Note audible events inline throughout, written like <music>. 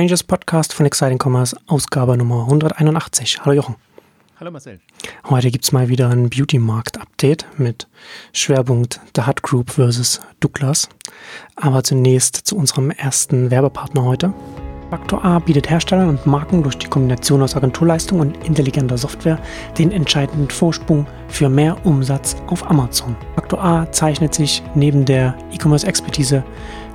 Exchanges Podcast von Exciting Commerce, Ausgabe Nummer 181. Hallo Jochen. Hallo Marcel. Heute gibt es mal wieder ein Beauty-Markt-Update mit Schwerpunkt The Hut Group versus Douglas. Aber zunächst zu unserem ersten Werbepartner heute. Faktor A bietet Herstellern und Marken durch die Kombination aus Agenturleistung und intelligenter Software den entscheidenden Vorsprung für mehr Umsatz auf Amazon. Faktor A zeichnet sich neben der E-Commerce-Expertise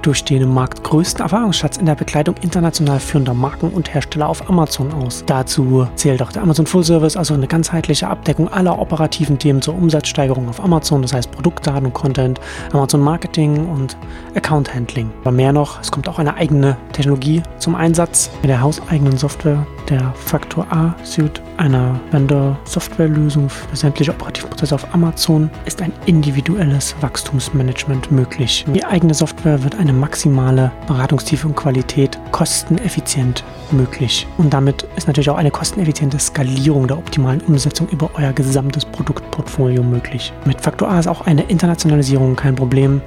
durch den im Markt größten Erfahrungsschatz in der Begleitung international führender Marken und Hersteller auf Amazon aus. Dazu zählt auch der Amazon Full Service, also eine ganzheitliche Abdeckung aller operativen Themen zur Umsatzsteigerung auf Amazon, das heißt Produktdaten, Content, Amazon Marketing und Account Handling. Aber mehr noch, es kommt auch eine eigene Technologie zum Einsatz mit der hauseigenen Software der Faktor A Suite, einer Vendor-Softwarelösung für sämtliche operativen Prozesse auf Amazon, ist ein individuelles Wachstumsmanagement möglich. Die eigene Software wird eine maximale Beratungstiefe und Qualität kosteneffizient möglich. Und damit ist natürlich auch eine kosteneffiziente Skalierung der optimalen Umsetzung über euer gesamtes Produktportfolio möglich. Mit Faktor A ist auch eine Internationalisierung kein Problem.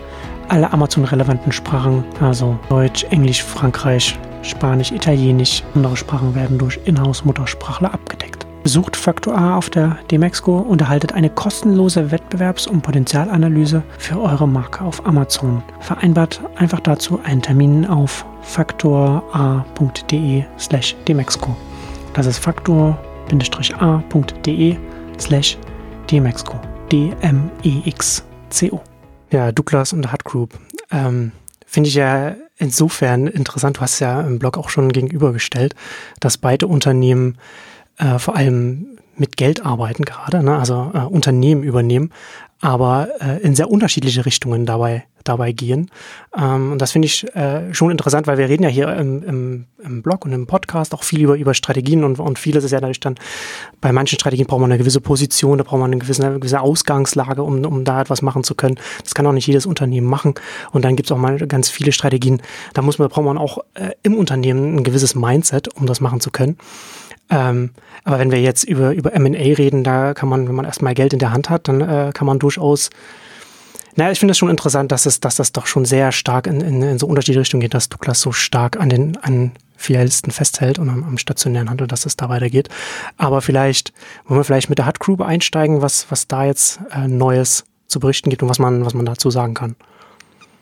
Alle Amazon-relevanten Sprachen, also Deutsch, Englisch, Frankreich, Spanisch, Italienisch, andere Sprachen werden durch Inhouse-Muttersprachler abgedeckt. Besucht Faktor A auf der Demexco und erhaltet eine kostenlose Wettbewerbs- und Potenzialanalyse für eure Marke auf Amazon. Vereinbart einfach dazu einen Termin auf faktora.de slash demexco. Das ist faktor-a.de slash demexco. D-M-E-X-C-O. Ja, Douglas und Hut Group. Ähm, Finde ich ja insofern interessant. Du hast ja im Blog auch schon gegenübergestellt, dass beide Unternehmen äh, vor allem mit Geld arbeiten gerade, ne? also äh, Unternehmen übernehmen, aber äh, in sehr unterschiedliche Richtungen dabei, dabei gehen. Ähm, und das finde ich äh, schon interessant, weil wir reden ja hier im, im, im Blog und im Podcast auch viel über, über Strategien und, und vieles ist ja dadurch dann, bei manchen Strategien braucht man eine gewisse Position, da braucht man eine gewisse, eine gewisse Ausgangslage, um, um da etwas machen zu können. Das kann auch nicht jedes Unternehmen machen. Und dann gibt es auch mal ganz viele Strategien, da muss man, braucht man auch äh, im Unternehmen ein gewisses Mindset, um das machen zu können. Ähm, aber wenn wir jetzt über, über M&A reden, da kann man, wenn man erstmal Geld in der Hand hat, dann äh, kann man durchaus naja, ich finde es schon interessant, dass es, dass das doch schon sehr stark in, in, in so unterschiedliche Richtungen geht, dass Douglas so stark an den an Filialisten festhält und am, am stationären Handel, dass es da weitergeht. Aber vielleicht wollen wir vielleicht mit der Hut Group einsteigen, was, was da jetzt äh, Neues zu berichten gibt und was man, was man dazu sagen kann.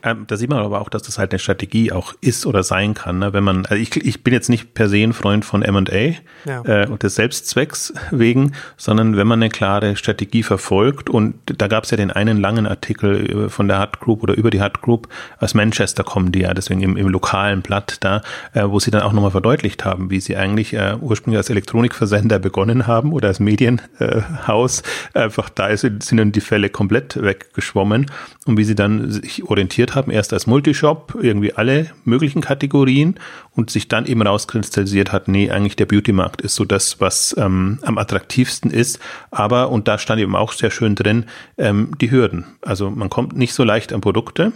Ähm, da sieht man aber auch, dass das halt eine Strategie auch ist oder sein kann. Ne? Wenn man, also ich, ich bin jetzt nicht per se ein Freund von M&A ja. äh, und des Selbstzwecks <laughs> wegen, sondern wenn man eine klare Strategie verfolgt und da gab es ja den einen langen Artikel äh, von der Hut Group oder über die Hut Group aus Manchester kommen die ja, deswegen im, im lokalen Blatt da, äh, wo sie dann auch nochmal verdeutlicht haben, wie sie eigentlich äh, ursprünglich als Elektronikversender begonnen haben oder als Medienhaus. Äh, Einfach da ist, sind dann die Fälle komplett weggeschwommen und wie sie dann sich orientiert haben, erst als Multishop, irgendwie alle möglichen Kategorien und sich dann eben rauskristallisiert hat, nee, eigentlich der Beauty-Markt ist so das, was ähm, am attraktivsten ist. Aber, und da stand eben auch sehr schön drin, ähm, die Hürden. Also man kommt nicht so leicht an Produkte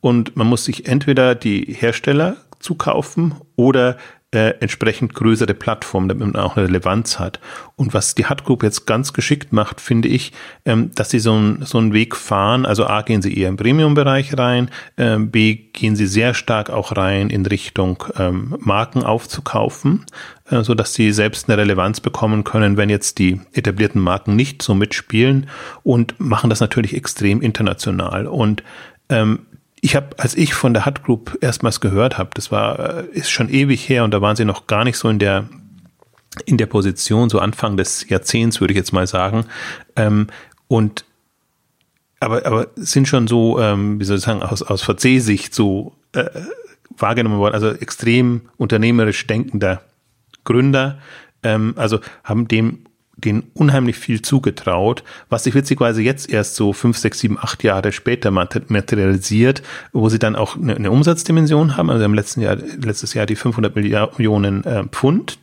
und man muss sich entweder die Hersteller zukaufen oder äh, entsprechend größere Plattform, damit man auch eine Relevanz hat. Und was die Hut Group jetzt ganz geschickt macht, finde ich, ähm, dass sie so, ein, so einen Weg fahren. Also A, gehen sie eher im Premium-Bereich rein, äh, B, gehen sie sehr stark auch rein in Richtung ähm, Marken aufzukaufen, äh, so dass sie selbst eine Relevanz bekommen können, wenn jetzt die etablierten Marken nicht so mitspielen und machen das natürlich extrem international. Und ähm, ich habe, als ich von der Hut Group erstmals gehört habe, das war, äh, ist schon ewig her und da waren sie noch gar nicht so in der in der Position, so Anfang des Jahrzehnts, würde ich jetzt mal sagen. Ähm, und aber, aber sind schon so, ähm, wie soll ich sagen, aus, aus VC-Sicht so äh, wahrgenommen worden, also extrem unternehmerisch denkender Gründer, ähm, also haben dem denen unheimlich viel zugetraut, was sich witzigerweise jetzt erst so fünf, sechs, sieben, acht Jahre später materialisiert, wo sie dann auch eine, eine Umsatzdimension haben. Also im letzten Jahr, letztes Jahr die 500 Millionen äh, Pfund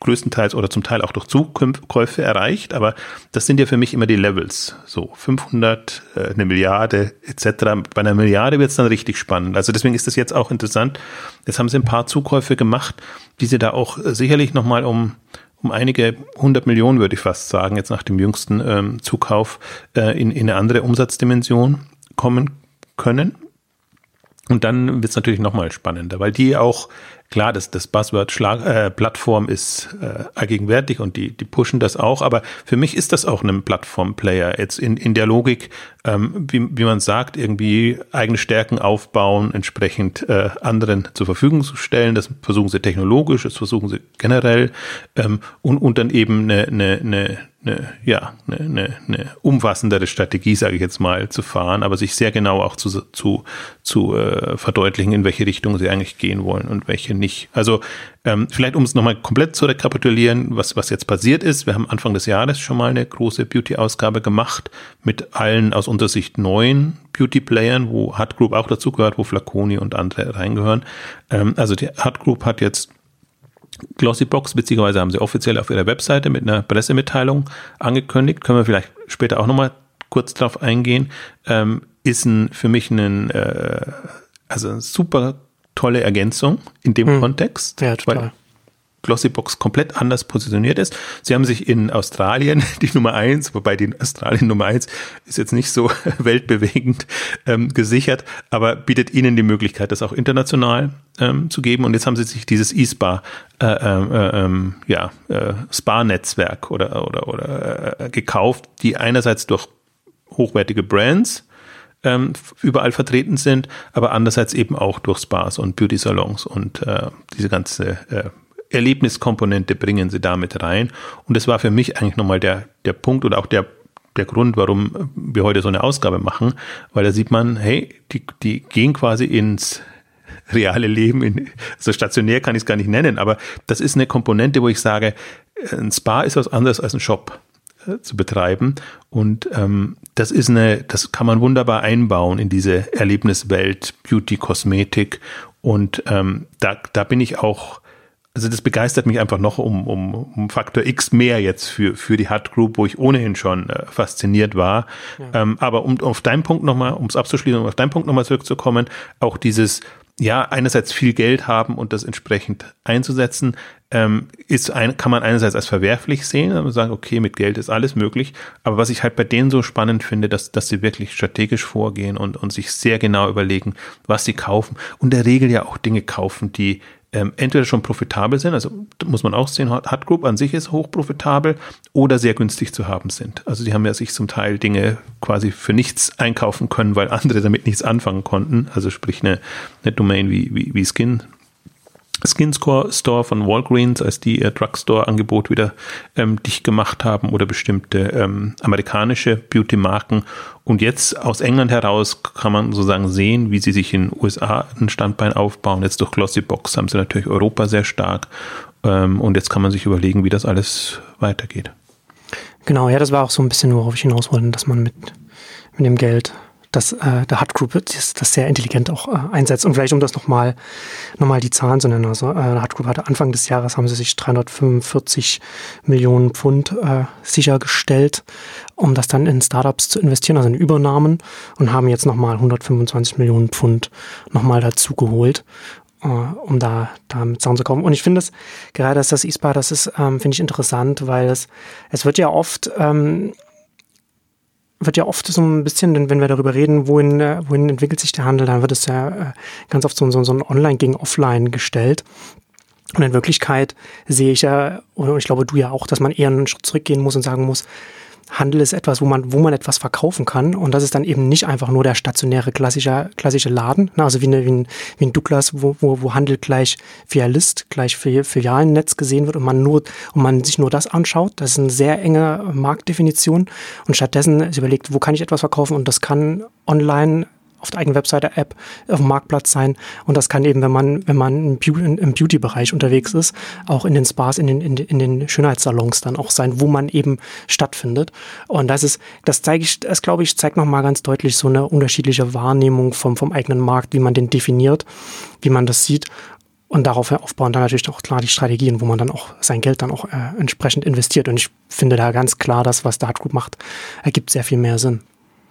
größtenteils oder zum Teil auch durch Zukäufe erreicht, aber das sind ja für mich immer die Levels. So 500, äh, eine Milliarde etc. Bei einer Milliarde wird es dann richtig spannend. Also deswegen ist das jetzt auch interessant. Jetzt haben sie ein paar Zukäufe gemacht, die sie da auch sicherlich nochmal um um einige hundert Millionen, würde ich fast sagen, jetzt nach dem jüngsten ähm, Zukauf äh, in, in eine andere Umsatzdimension kommen können. Und dann wird es natürlich nochmal spannender, weil die auch Klar, das, das Buzzword Schlag, äh, Plattform ist äh, allgegenwärtig und die, die pushen das auch, aber für mich ist das auch ein Plattform-Player. Jetzt in, in der Logik, ähm, wie, wie man sagt, irgendwie eigene Stärken aufbauen, entsprechend äh, anderen zur Verfügung zu stellen. Das versuchen sie technologisch, das versuchen sie generell ähm, und, und dann eben eine, eine, eine eine, ja, eine, eine, eine umfassendere Strategie, sage ich jetzt mal, zu fahren, aber sich sehr genau auch zu, zu, zu äh, verdeutlichen, in welche Richtung sie eigentlich gehen wollen und welche nicht. Also ähm, vielleicht, um es nochmal komplett zu rekapitulieren, was, was jetzt passiert ist. Wir haben Anfang des Jahres schon mal eine große Beauty-Ausgabe gemacht mit allen aus unserer Sicht neuen Beauty-Playern, wo Hut Group auch dazugehört, wo Flaconi und andere reingehören. Ähm, also die Hut Group hat jetzt Glossybox, beziehungsweise haben sie offiziell auf ihrer Webseite mit einer Pressemitteilung angekündigt, können wir vielleicht später auch nochmal kurz drauf eingehen, ähm, ist ein, für mich ein, äh, also eine super tolle Ergänzung in dem hm. Kontext. Ja, total. Glossybox komplett anders positioniert ist. Sie haben sich in Australien <laughs> die Nummer eins, wobei die Australien Nummer eins ist jetzt nicht so <laughs> weltbewegend ähm, gesichert, aber bietet ihnen die Möglichkeit, das auch international ähm, zu geben. Und jetzt haben sie sich dieses eSpa, äh, äh, äh, ja, äh, Spa-Netzwerk oder, oder, oder äh, gekauft, die einerseits durch hochwertige Brands ähm, überall vertreten sind, aber andererseits eben auch durch Spas und Beauty-Salons und äh, diese ganze äh, Erlebniskomponente bringen sie damit rein. Und das war für mich eigentlich nochmal der, der Punkt oder auch der, der Grund, warum wir heute so eine Ausgabe machen, weil da sieht man, hey, die, die gehen quasi ins reale Leben, in, also stationär kann ich es gar nicht nennen, aber das ist eine Komponente, wo ich sage, ein Spa ist was anderes als ein Shop äh, zu betreiben. Und ähm, das ist eine, das kann man wunderbar einbauen in diese Erlebniswelt, Beauty, Kosmetik. Und ähm, da, da bin ich auch also das begeistert mich einfach noch um, um, um Faktor X mehr jetzt für, für die Hut Group, wo ich ohnehin schon äh, fasziniert war. Ja. Ähm, aber um auf deinen Punkt nochmal, um es abzuschließen, um auf deinen Punkt nochmal zurückzukommen, auch dieses, ja, einerseits viel Geld haben und das entsprechend einzusetzen, ähm, ist ein, kann man einerseits als verwerflich sehen, man sagen, okay, mit Geld ist alles möglich, aber was ich halt bei denen so spannend finde, dass, dass sie wirklich strategisch vorgehen und, und sich sehr genau überlegen, was sie kaufen und der Regel ja auch Dinge kaufen, die ähm, entweder schon profitabel sind, also muss man auch sehen, Hut Group an sich ist hochprofitabel oder sehr günstig zu haben sind. Also die haben ja sich zum Teil Dinge quasi für nichts einkaufen können, weil andere damit nichts anfangen konnten. Also sprich eine, eine Domain wie, wie, wie Skin Skinscore Store von Walgreens, als die ihr Drugstore-Angebot wieder ähm, dicht gemacht haben oder bestimmte ähm, amerikanische Beauty-Marken. Und jetzt aus England heraus kann man sozusagen sehen, wie sie sich in den USA ein Standbein aufbauen. Jetzt durch Glossybox haben sie natürlich Europa sehr stark. Ähm, und jetzt kann man sich überlegen, wie das alles weitergeht. Genau, ja, das war auch so ein bisschen, worauf ich hinaus wollte, dass man mit, mit dem Geld dass äh, der Hut Group das, das sehr intelligent auch äh, einsetzt. Und vielleicht um das nochmal noch mal die Zahlen zu nennen. Also äh, Hut Group hatte Anfang des Jahres haben sie sich 345 Millionen Pfund äh, sichergestellt, um das dann in Startups zu investieren, also in Übernahmen und haben jetzt nochmal 125 Millionen Pfund nochmal dazu geholt äh, um da, da mit zu kommen. Und ich finde es, gerade dass das ISPA, das ist, ähm, finde ich interessant, weil es, es wird ja oft ähm, wird ja oft so ein bisschen, wenn wir darüber reden, wohin, äh, wohin entwickelt sich der Handel, dann wird es ja äh, ganz oft so, so, so ein Online gegen Offline gestellt. Und in Wirklichkeit sehe ich ja, und ich glaube du ja auch, dass man eher einen Schritt zurückgehen muss und sagen muss, Handel ist etwas, wo man, wo man etwas verkaufen kann. Und das ist dann eben nicht einfach nur der stationäre klassische, klassische Laden, ne? also wie, eine, wie, ein, wie ein Douglas, wo, wo, wo Handel gleich Filialist, gleich Filialennetz gesehen wird und man nur, und man sich nur das anschaut. Das ist eine sehr enge Marktdefinition. Und stattdessen ist überlegt, wo kann ich etwas verkaufen? Und das kann online auf der eigenen Webseite, App, auf dem Marktplatz sein. Und das kann eben, wenn man, wenn man im Beauty-Bereich unterwegs ist, auch in den Spas, in den, in, in den Schönheitssalons dann auch sein, wo man eben stattfindet. Und das ist, das zeige ich, das glaube ich, zeigt nochmal ganz deutlich so eine unterschiedliche Wahrnehmung vom, vom eigenen Markt, wie man den definiert, wie man das sieht. Und darauf aufbauen dann natürlich auch klar die Strategien, wo man dann auch sein Geld dann auch äh, entsprechend investiert. Und ich finde da ganz klar, das, was Dart Group macht, ergibt sehr viel mehr Sinn.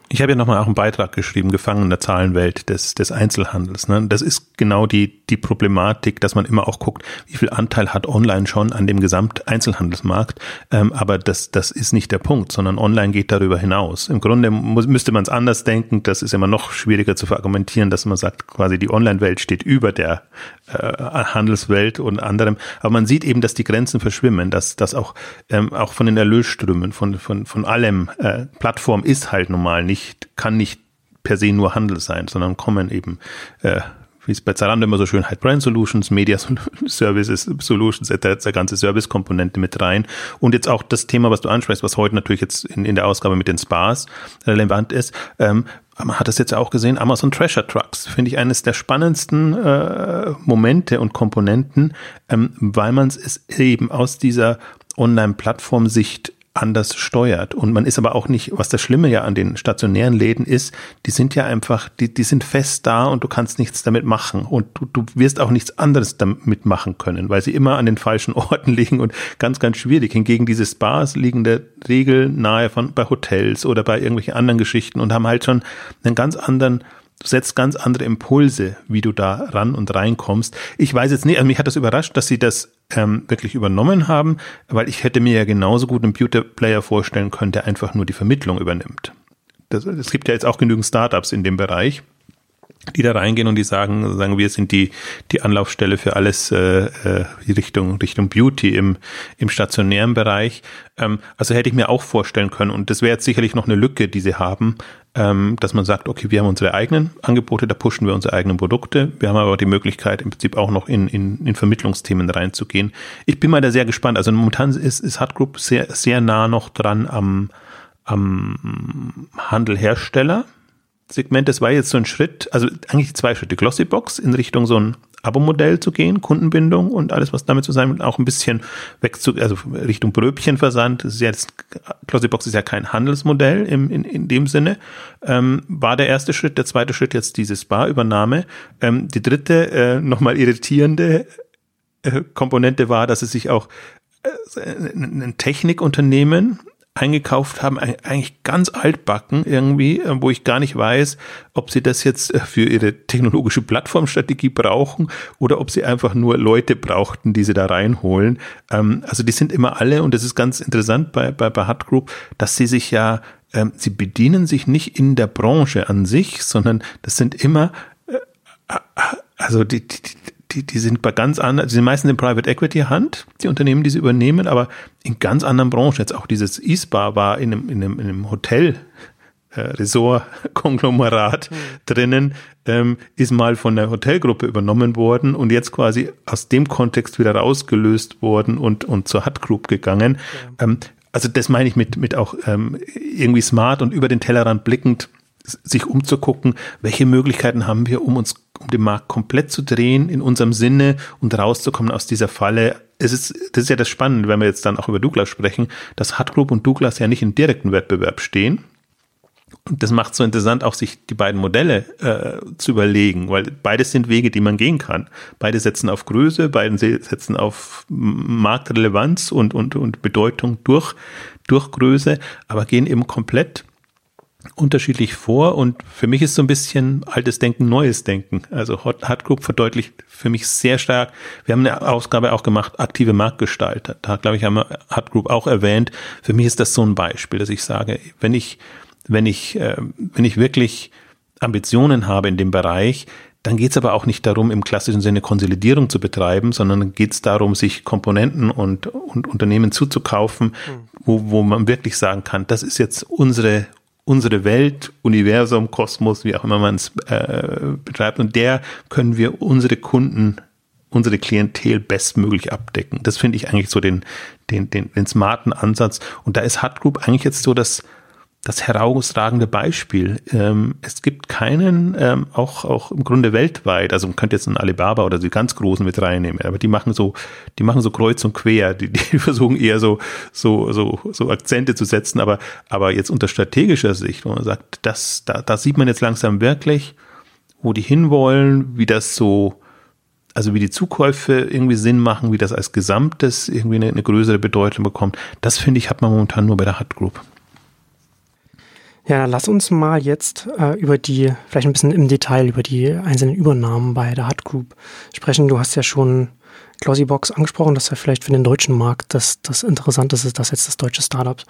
Ich habe ja nochmal auch einen Beitrag geschrieben, Gefangen in der Zahlenwelt des, des Einzelhandels. Ne? Das ist genau die, die Problematik, dass man immer auch guckt, wie viel Anteil hat online schon an dem Gesamteinzelhandelsmarkt. Ähm, aber das, das ist nicht der Punkt, sondern online geht darüber hinaus. Im Grunde muss, müsste man es anders denken. Das ist immer noch schwieriger zu verargumentieren, dass man sagt, quasi die Online-Welt steht über der äh, Handelswelt und anderem. Aber man sieht eben, dass die Grenzen verschwimmen, dass, dass auch, ähm, auch von den Erlösströmen, von, von, von allem, äh, Plattform ist halt normal nicht nicht, kann nicht per se nur Handel sein, sondern kommen eben, äh, wie es bei Zalando immer so schön heißt, Brand Solutions, Media <laughs> Services, Solutions, der, ganze Service-Komponente mit rein. Und jetzt auch das Thema, was du ansprichst, was heute natürlich jetzt in, in der Ausgabe mit den Spas relevant ist, ähm, man hat das jetzt auch gesehen, Amazon Treasure Trucks, finde ich eines der spannendsten äh, Momente und Komponenten, ähm, weil man es eben aus dieser Online-Plattform-Sicht anders steuert. Und man ist aber auch nicht, was das Schlimme ja an den stationären Läden ist, die sind ja einfach, die, die sind fest da und du kannst nichts damit machen. Und du, du wirst auch nichts anderes damit machen können, weil sie immer an den falschen <laughs> Orten liegen und ganz, ganz schwierig. Hingegen diese Spas liegen der Regel nahe von bei Hotels oder bei irgendwelchen anderen Geschichten und haben halt schon einen ganz anderen Du setzt ganz andere Impulse, wie du da ran und reinkommst. Ich weiß jetzt nicht, also mich hat das überrascht, dass sie das ähm, wirklich übernommen haben, weil ich hätte mir ja genauso gut einen Computer Player vorstellen können, der einfach nur die Vermittlung übernimmt. Es gibt ja jetzt auch genügend Startups in dem Bereich die da reingehen und die sagen, sagen wir sind die die Anlaufstelle für alles äh, äh, Richtung Richtung Beauty im im stationären Bereich. Ähm, also hätte ich mir auch vorstellen können und das wäre jetzt sicherlich noch eine Lücke, die sie haben, dass man sagt, okay, wir haben unsere eigenen Angebote, da pushen wir unsere eigenen Produkte. Wir haben aber die Möglichkeit im Prinzip auch noch in in, in Vermittlungsthemen reinzugehen. Ich bin mal da sehr gespannt. Also momentan ist ist Hut sehr sehr nah noch dran am am Handelhersteller Segment, das war jetzt so ein Schritt, also eigentlich zwei Schritte. Glossybox in Richtung so ein Abo-Modell zu gehen, Kundenbindung und alles, was damit zusammen auch ein bisschen weg zu, also Richtung Bröbchenversand. Das ist jetzt, Glossybox ist ja kein Handelsmodell im, in, in dem Sinne. Ähm, war der erste Schritt. Der zweite Schritt jetzt diese Spa-Übernahme. Ähm, die dritte, äh, nochmal irritierende äh, Komponente war, dass es sich auch äh, ein Technikunternehmen eingekauft haben, eigentlich ganz altbacken irgendwie, äh, wo ich gar nicht weiß, ob sie das jetzt äh, für ihre technologische Plattformstrategie brauchen oder ob sie einfach nur Leute brauchten, die sie da reinholen. Ähm, also die sind immer alle, und das ist ganz interessant bei, bei, bei Hut Group, dass sie sich ja, ähm, sie bedienen sich nicht in der Branche an sich, sondern das sind immer, äh, also die, die, die, die sind bei ganz anderen, die sind meistens in Private Equity Hand, die Unternehmen, die sie übernehmen, aber in ganz anderen Branchen. Jetzt auch dieses E-Spa war in einem, in einem, in einem Hotel, äh, Resort-Konglomerat mhm. drinnen, ähm, ist mal von der Hotelgruppe übernommen worden und jetzt quasi aus dem Kontext wieder rausgelöst worden und, und zur Hut Group gegangen. Ja. Ähm, also das meine ich mit, mit auch ähm, irgendwie smart und über den Tellerrand blickend sich umzugucken, welche Möglichkeiten haben wir, um uns, um den Markt komplett zu drehen in unserem Sinne und rauszukommen aus dieser Falle. Es ist, das ist ja das Spannende, wenn wir jetzt dann auch über Douglas sprechen, dass Hut Group und Douglas ja nicht im direkten Wettbewerb stehen. Und das macht so interessant, auch sich die beiden Modelle äh, zu überlegen, weil beides sind Wege, die man gehen kann. Beide setzen auf Größe, beide setzen auf Marktrelevanz und, und, und Bedeutung durch, durch Größe, aber gehen eben komplett unterschiedlich vor und für mich ist so ein bisschen altes Denken, neues Denken. Also Hot, Hot Group verdeutlicht für mich sehr stark. Wir haben eine Ausgabe auch gemacht, aktive Marktgestalter. Da glaube ich, haben wir Hot Group auch erwähnt. Für mich ist das so ein Beispiel, dass ich sage, wenn ich, wenn ich, äh, wenn ich wirklich Ambitionen habe in dem Bereich, dann geht es aber auch nicht darum, im klassischen Sinne Konsolidierung zu betreiben, sondern geht es darum, sich Komponenten und, und Unternehmen zuzukaufen, hm. wo, wo man wirklich sagen kann, das ist jetzt unsere, unsere Welt, Universum, Kosmos, wie auch immer man es äh, betreibt. Und der können wir unsere Kunden, unsere Klientel bestmöglich abdecken. Das finde ich eigentlich so den, den, den, den smarten Ansatz. Und da ist Hut Group eigentlich jetzt so das, das herausragende Beispiel. Ähm, es gibt keinen, ähm, auch, auch im Grunde weltweit, also man könnte jetzt einen Alibaba oder die ganz Großen mit reinnehmen, aber die machen so, die machen so kreuz und quer, die, die <laughs> versuchen eher so, so, so, so Akzente zu setzen, aber, aber jetzt unter strategischer Sicht, wo man sagt, das, da, da sieht man jetzt langsam wirklich, wo die hinwollen, wie das so, also wie die Zukäufe irgendwie Sinn machen, wie das als Gesamtes irgendwie eine, eine größere Bedeutung bekommt, das finde ich, hat man momentan nur bei der Hut Group. Ja, lass uns mal jetzt äh, über die, vielleicht ein bisschen im Detail über die einzelnen Übernahmen bei der Hut Group sprechen. Du hast ja schon Glossybox angesprochen, dass ja vielleicht für den deutschen Markt das, das Interessanteste ist, dass jetzt das deutsche Startup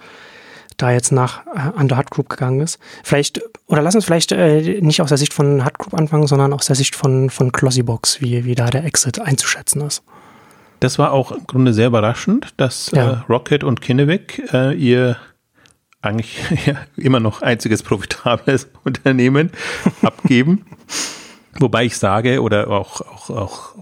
da jetzt nach äh, an der Hut Group gegangen ist. Vielleicht, oder lass uns vielleicht äh, nicht aus der Sicht von Hut Group anfangen, sondern aus der Sicht von, von Glossybox, wie, wie da der Exit einzuschätzen ist. Das war auch im Grunde sehr überraschend, dass ja. äh, Rocket und Kinnevik äh, ihr eigentlich <laughs> ja, immer noch einziges profitables <laughs> Unternehmen abgeben. <laughs> Wobei ich sage oder auch, auch, auch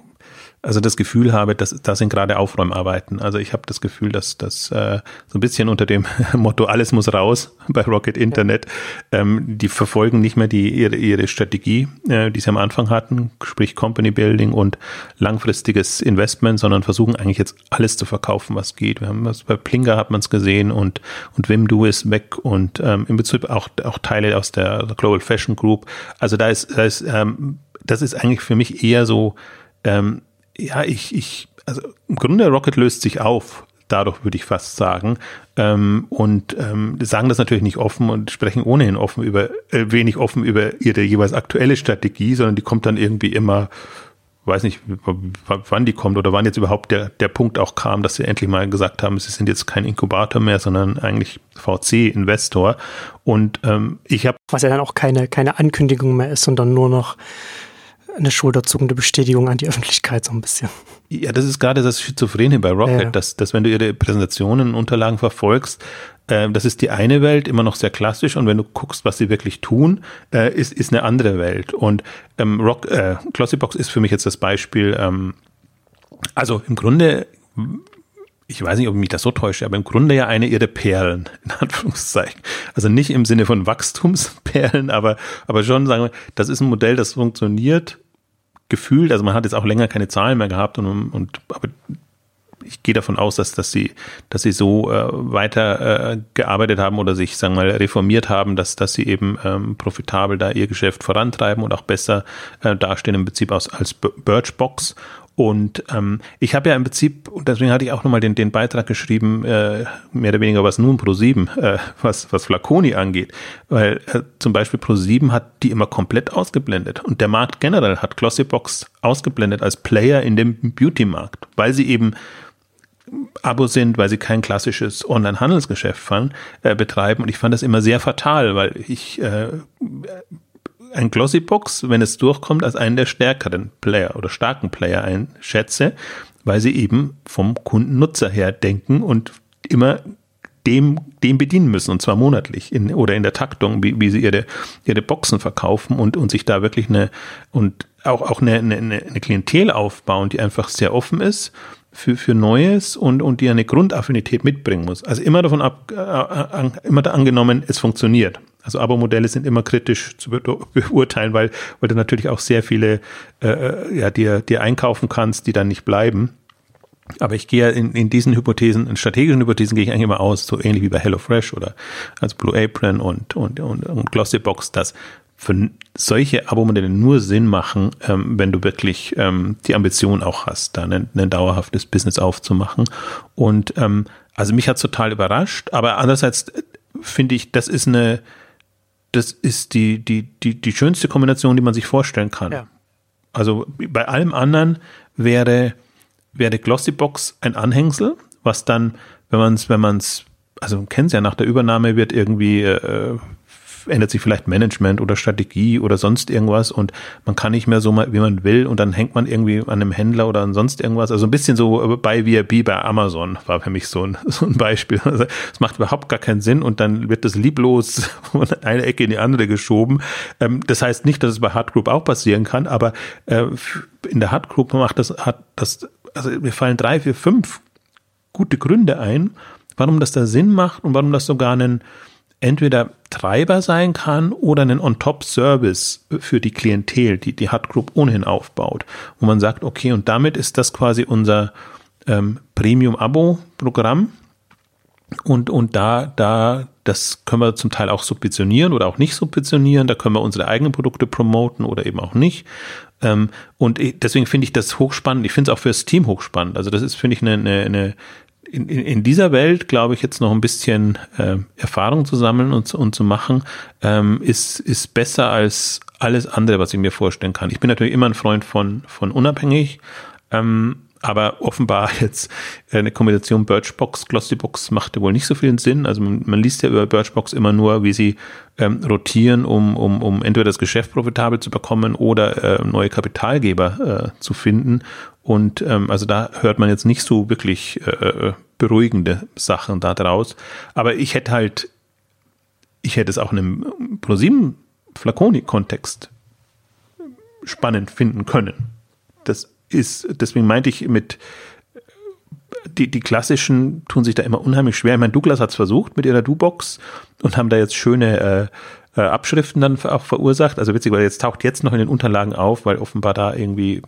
also das Gefühl habe, dass das sind gerade Aufräumarbeiten. Also ich habe das Gefühl, dass das äh, so ein bisschen unter dem <laughs> Motto alles muss raus <laughs> bei Rocket Internet, ähm, die verfolgen nicht mehr die ihre, ihre Strategie, äh, die sie am Anfang hatten, sprich Company Building und langfristiges Investment, sondern versuchen eigentlich jetzt alles zu verkaufen, was geht. Wir haben was bei Plinga hat man es gesehen und und Wimdu ist weg und ähm, im Prinzip auch auch Teile aus der Global Fashion Group. Also da ist da ist ähm, das ist eigentlich für mich eher so ähm, ja, ich, ich, also im Grunde Rocket löst sich auf. Dadurch würde ich fast sagen. Ähm, und ähm, sagen das natürlich nicht offen und sprechen ohnehin offen über, äh, wenig offen über ihre jeweils aktuelle Strategie, sondern die kommt dann irgendwie immer, weiß nicht, wann die kommt oder wann jetzt überhaupt der, der Punkt auch kam, dass sie endlich mal gesagt haben, sie sind jetzt kein Inkubator mehr, sondern eigentlich VC-Investor. Und ähm, ich habe. Was ja dann auch keine, keine Ankündigung mehr ist, sondern nur noch eine schulterzuckende Bestätigung an die Öffentlichkeit so ein bisschen. Ja, das ist gerade das Schizophrene bei Rocket, ja. dass, dass wenn du ihre Präsentationen, Unterlagen verfolgst, äh, das ist die eine Welt, immer noch sehr klassisch und wenn du guckst, was sie wirklich tun, äh, ist, ist eine andere Welt. Und ähm, Rock, äh, Glossybox ist für mich jetzt das Beispiel, ähm, also im Grunde ich weiß nicht, ob ich mich das so täusche, aber im Grunde ja eine ihrer Perlen, <laughs> in Anführungszeichen. Also nicht im Sinne von Wachstumsperlen, aber, aber schon sagen wir, das ist ein Modell, das funktioniert gefühlt, also man hat jetzt auch länger keine Zahlen mehr gehabt und, und aber ich gehe davon aus, dass, dass sie, dass sie so äh, weiter äh, gearbeitet haben oder sich, sagen wir mal, reformiert haben, dass, dass sie eben ähm, profitabel da ihr Geschäft vorantreiben und auch besser äh, dastehen im Prinzip aus, als Birchbox. Und ähm, ich habe ja im Prinzip, und deswegen hatte ich auch nochmal den, den Beitrag geschrieben, äh, mehr oder weniger was nun Pro7, äh, was, was Flaconi angeht. Weil äh, zum Beispiel Pro7 hat die immer komplett ausgeblendet. Und der Markt generell hat Glossybox ausgeblendet als Player in dem Beauty-Markt, weil sie eben Abo sind, weil sie kein klassisches Online-Handelsgeschäft äh, betreiben. Und ich fand das immer sehr fatal, weil ich äh, ein Glossybox, wenn es durchkommt, als einen der stärkeren Player oder starken Player einschätze, weil sie eben vom Kundennutzer her denken und immer dem, dem bedienen müssen, und zwar monatlich in, oder in der Taktung, wie, wie sie ihre, ihre Boxen verkaufen und, und sich da wirklich eine, und auch, auch eine, eine, eine Klientel aufbauen, die einfach sehr offen ist für, für Neues und, und die eine Grundaffinität mitbringen muss. Also immer davon ab, äh, immer da angenommen, es funktioniert. Also Abo-Modelle sind immer kritisch zu beurteilen, weil, weil du natürlich auch sehr viele äh, äh, ja, dir, dir einkaufen kannst, die dann nicht bleiben. Aber ich gehe in, in diesen Hypothesen, in strategischen Hypothesen gehe ich eigentlich immer aus, so ähnlich wie bei HelloFresh oder als Blue Apron und, und, und, und Glossybox, dass für solche Abo-Modelle nur Sinn machen, ähm, wenn du wirklich ähm, die Ambition auch hast, da ein, ein dauerhaftes Business aufzumachen. Und ähm, also mich hat total überrascht, aber andererseits äh, finde ich, das ist eine das ist die, die, die, die schönste Kombination, die man sich vorstellen kann. Ja. Also bei allem anderen wäre, wäre Glossybox ein Anhängsel, was dann, wenn man es, wenn man es, also kennen Sie ja nach der Übernahme wird irgendwie äh, ändert sich vielleicht Management oder Strategie oder sonst irgendwas und man kann nicht mehr so mal, wie man will und dann hängt man irgendwie an einem Händler oder an sonst irgendwas. Also ein bisschen so bei VIP bei Amazon war für mich so ein, <laughs> so ein Beispiel. Also es macht überhaupt gar keinen Sinn und dann wird das lieblos <laughs> von einer Ecke in die andere geschoben. Ähm, das heißt nicht, dass es bei Hard Group auch passieren kann, aber äh, in der Hard Group macht das, hat das, also mir fallen drei, vier, fünf gute Gründe ein, warum das da Sinn macht und warum das sogar einen entweder Treiber sein kann oder einen On-Top-Service für die Klientel, die die Hut Group ohnehin aufbaut, wo man sagt, okay, und damit ist das quasi unser ähm, Premium-Abo-Programm und, und da, da, das können wir zum Teil auch subventionieren oder auch nicht subventionieren, da können wir unsere eigenen Produkte promoten oder eben auch nicht. Ähm, und deswegen finde ich das hochspannend. Ich finde es auch fürs Team hochspannend. Also das ist, finde ich, eine, eine, eine in, in, dieser Welt, glaube ich, jetzt noch ein bisschen äh, Erfahrung zu sammeln und, und zu machen, ähm, ist, ist besser als alles andere, was ich mir vorstellen kann. Ich bin natürlich immer ein Freund von, von unabhängig, ähm, aber offenbar <laughs> jetzt eine Kombination Birchbox, Glossybox machte wohl nicht so viel Sinn. Also man, man liest ja über Birchbox immer nur, wie sie ähm, rotieren, um, um, um entweder das Geschäft profitabel zu bekommen oder äh, neue Kapitalgeber äh, zu finden. Und ähm, also da hört man jetzt nicht so wirklich äh, äh beruhigende Sachen da draus. Aber ich hätte halt, ich hätte es auch in einem ProSieben Flaconi-Kontext spannend finden können. Das ist, deswegen meinte ich mit, die, die klassischen tun sich da immer unheimlich schwer. Ich meine, Douglas hat es versucht mit ihrer Du-Box und haben da jetzt schöne äh, äh, Abschriften dann auch verursacht. Also witzig, weil jetzt taucht jetzt noch in den Unterlagen auf, weil offenbar da irgendwie,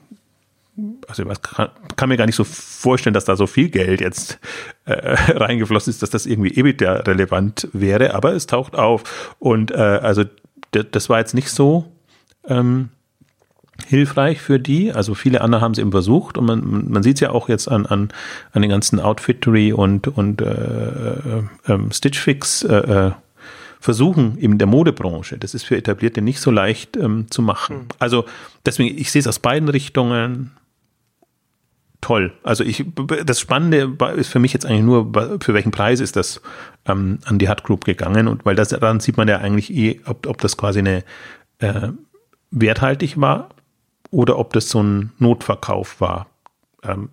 also ich kann, kann mir gar nicht so vorstellen, dass da so viel Geld jetzt äh, <laughs> reingeflossen ist, dass das irgendwie EBITDA relevant wäre, aber es taucht auf. Und äh, also das war jetzt nicht so ähm, hilfreich für die. Also viele andere haben es eben versucht und man, man sieht es ja auch jetzt an, an, an den ganzen Outfittery und, und äh, äh, ähm, Stitch Fix äh, äh, Versuchen in der Modebranche. Das ist für Etablierte nicht so leicht ähm, zu machen. Mhm. Also deswegen, ich sehe es aus beiden Richtungen toll. Also ich, das Spannende ist für mich jetzt eigentlich nur, für welchen Preis ist das ähm, an die Hut Group gegangen und weil das dann sieht man ja eigentlich eh, ob, ob das quasi eine äh, werthaltig war oder ob das so ein Notverkauf war. Ähm,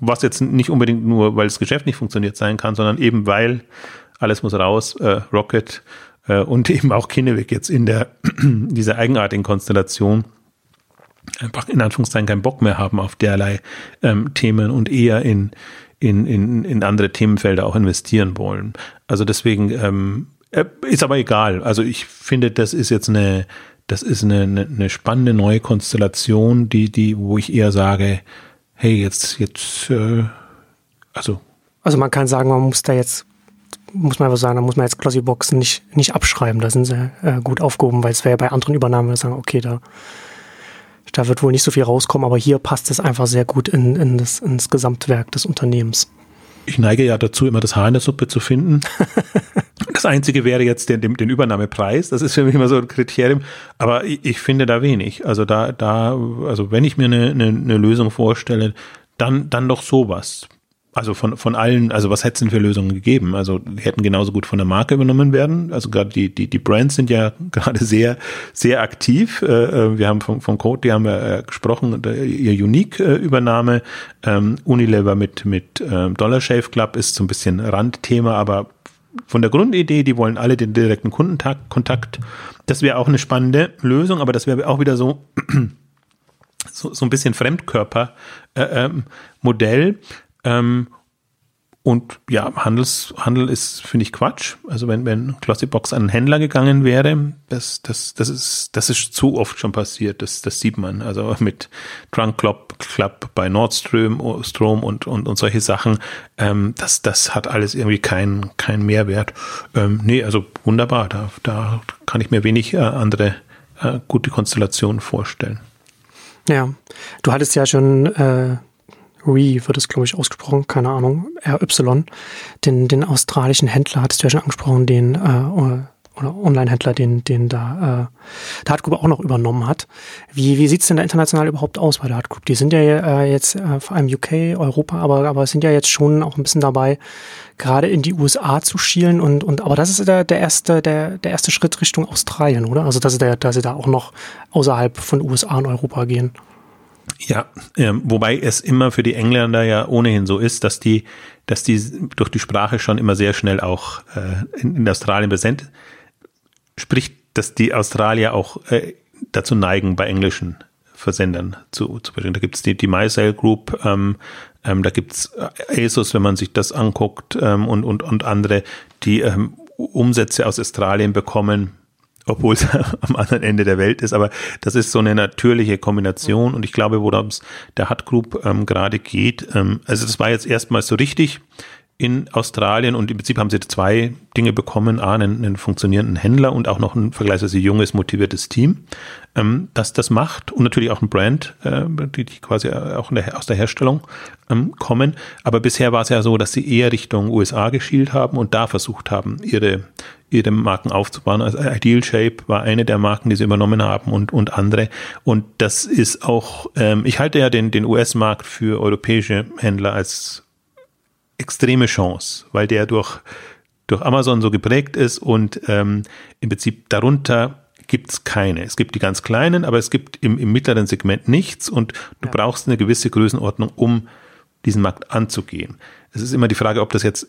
was jetzt nicht unbedingt nur, weil das Geschäft nicht funktioniert sein kann, sondern eben weil alles muss raus, äh, Rocket äh, und <laughs> eben auch Kinnevik jetzt in der <clears throat> dieser eigenartigen Konstellation einfach in Anführungszeichen keinen Bock mehr haben auf derlei ähm, Themen und eher in, in, in, in andere Themenfelder auch investieren wollen. Also deswegen ähm, äh, ist aber egal. Also ich finde, das ist jetzt eine das ist eine, eine, spannende neue Konstellation, die, die, wo ich eher sage, hey, jetzt, jetzt, äh, also. Also man kann sagen, man muss da jetzt, muss man einfach sagen, da muss man jetzt Glossyboxen nicht, nicht abschreiben, da sind sie äh, gut aufgehoben, weil es wäre ja bei anderen Übernahmen, sagen, okay, da, da wird wohl nicht so viel rauskommen, aber hier passt es einfach sehr gut in, in das, ins Gesamtwerk des Unternehmens. Ich neige ja dazu, immer das Haar in der Suppe zu finden. <laughs> Das Einzige wäre jetzt den, den, Übernahmepreis. Das ist für mich immer so ein Kriterium. Aber ich, ich finde da wenig. Also da, da, also wenn ich mir eine, eine, eine Lösung vorstelle, dann, dann doch sowas. Also von, von allen, also was hätte es denn für Lösungen gegeben? Also hätten genauso gut von der Marke übernommen werden. Also gerade die, die, die Brands sind ja <laughs> gerade sehr, sehr aktiv. Äh, äh, wir haben vom, vom Code, die haben wir äh, gesprochen, ihr Unique-Übernahme. Ähm, Unilever mit, mit Dollar Shave Club ist so ein bisschen Randthema, aber von der Grundidee, die wollen alle den direkten Kundenkontakt. Das wäre auch eine spannende Lösung, aber das wäre auch wieder so, <clears throat> so, so ein bisschen Fremdkörper-Modell. Äh, ähm, und ja, Handels, Handel ist, finde ich, Quatsch. Also wenn, wenn Glossybox an einen Händler gegangen wäre, das, das, das ist, das ist zu oft schon passiert. Das, das sieht man. Also <laughs> mit Trunk Club, Club bei Nordstrom Strom und, und, und solche Sachen. Ähm, das, das hat alles irgendwie keinen keinen Mehrwert. Ähm, nee, also wunderbar. Da, da kann ich mir wenig äh, andere äh, gute Konstellationen vorstellen. Ja, du hattest ja schon äh, Re wird es, glaube ich, ausgesprochen, keine Ahnung, RY, den, den australischen Händler, hattest du ja schon angesprochen, den, äh, oder Online-Händler, den, den da äh, der Hard auch noch übernommen hat. Wie, wie sieht's denn da international überhaupt aus bei der Hard? Die sind ja äh, jetzt äh, vor allem UK, Europa, aber, aber sind ja jetzt schon auch ein bisschen dabei, gerade in die USA zu schielen und, und aber das ist der, der erste, der, der erste Schritt Richtung Australien, oder? Also dass sie da, dass sie da auch noch außerhalb von USA und Europa gehen. Ja, äh, wobei es immer für die Engländer ja ohnehin so ist, dass die, dass die durch die Sprache schon immer sehr schnell auch äh, in, in Australien präsent, sprich, dass die Australier auch äh, dazu neigen, bei englischen Versendern zu, zu bringen. Da gibt's die, die MySale Group, ähm, ähm, da gibt's äh, ASOS, wenn man sich das anguckt, ähm, und, und, und andere, die ähm, Umsätze aus Australien bekommen, obwohl es <laughs> am anderen Ende der Welt ist, aber das ist so eine natürliche Kombination und ich glaube, worum es der Hut Group ähm, gerade geht, ähm, also das war jetzt erstmal so richtig in Australien und im Prinzip haben sie zwei Dinge bekommen. A, einen, einen funktionierenden Händler und auch noch ein vergleichsweise junges, motiviertes Team, ähm, das das macht und natürlich auch ein Brand, äh, die, die quasi auch der, aus der Herstellung ähm, kommen. Aber bisher war es ja so, dass sie eher Richtung USA geschielt haben und da versucht haben, ihre, ihre Marken aufzubauen. Also Ideal Shape war eine der Marken, die sie übernommen haben und, und andere. Und das ist auch, ähm, ich halte ja den, den US-Markt für europäische Händler als extreme Chance, weil der durch, durch Amazon so geprägt ist und ähm, im Prinzip darunter gibt es keine. Es gibt die ganz kleinen, aber es gibt im, im mittleren Segment nichts und du ja. brauchst eine gewisse Größenordnung, um diesen Markt anzugehen. Es ist immer die Frage, ob das jetzt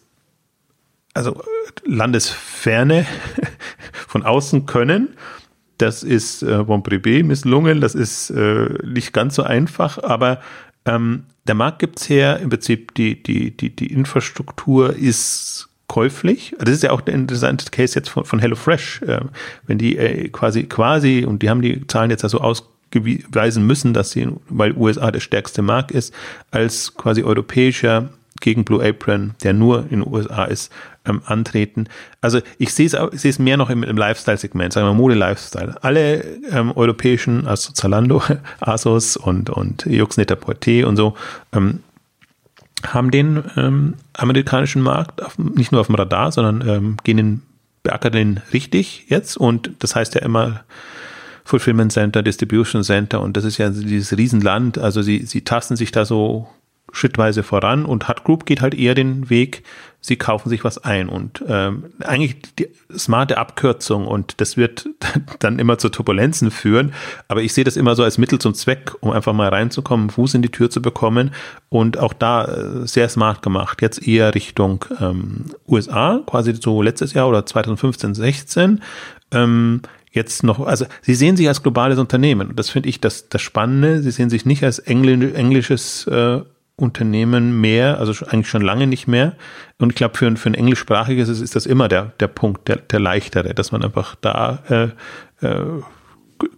also Landesferne <laughs> von außen können. Das ist äh, Bon Privé misslungen, das ist äh, nicht ganz so einfach, aber ähm, der Markt gibt's her, im Prinzip die, die, die, die Infrastruktur ist käuflich. Das ist ja auch der interessante Case jetzt von, von HelloFresh, äh, wenn die äh, quasi, quasi, und die haben die Zahlen jetzt also ausgeweisen müssen, dass sie, weil USA der stärkste Markt ist, als quasi europäischer gegen Blue Apron, der nur in den USA ist, ähm, antreten. Also ich sehe es mehr noch im, im Lifestyle-Segment, sagen wir Mode-Lifestyle. Alle ähm, europäischen, also Zalando, <laughs> Asos und, und Yux net und so, ähm, haben den ähm, amerikanischen Markt auf, nicht nur auf dem Radar, sondern ähm, gehen den, beackern den richtig jetzt und das heißt ja immer Fulfillment Center, Distribution Center und das ist ja dieses Riesenland, also sie, sie tasten sich da so schrittweise voran und Hut Group geht halt eher den Weg, sie kaufen sich was ein. Und ähm, eigentlich die smarte Abkürzung und das wird <laughs> dann immer zu Turbulenzen führen, aber ich sehe das immer so als Mittel zum Zweck, um einfach mal reinzukommen, Fuß in die Tür zu bekommen und auch da äh, sehr smart gemacht, jetzt eher Richtung ähm, USA, quasi so letztes Jahr oder 2015, 16, ähm, jetzt noch, also sie sehen sich als globales Unternehmen. Das finde ich das, das Spannende, sie sehen sich nicht als Engl englisches äh, Unternehmen mehr, also eigentlich schon lange nicht mehr. Und ich glaube, für, für ein englischsprachiges ist, ist das immer der, der Punkt, der, der leichtere, dass man einfach da äh, äh,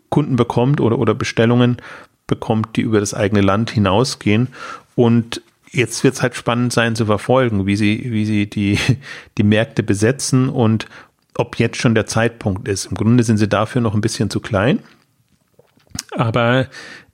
Kunden bekommt oder, oder Bestellungen bekommt, die über das eigene Land hinausgehen. Und jetzt wird es halt spannend sein zu verfolgen, wie sie, wie sie die, <laughs> die Märkte besetzen und ob jetzt schon der Zeitpunkt ist. Im Grunde sind sie dafür noch ein bisschen zu klein. Aber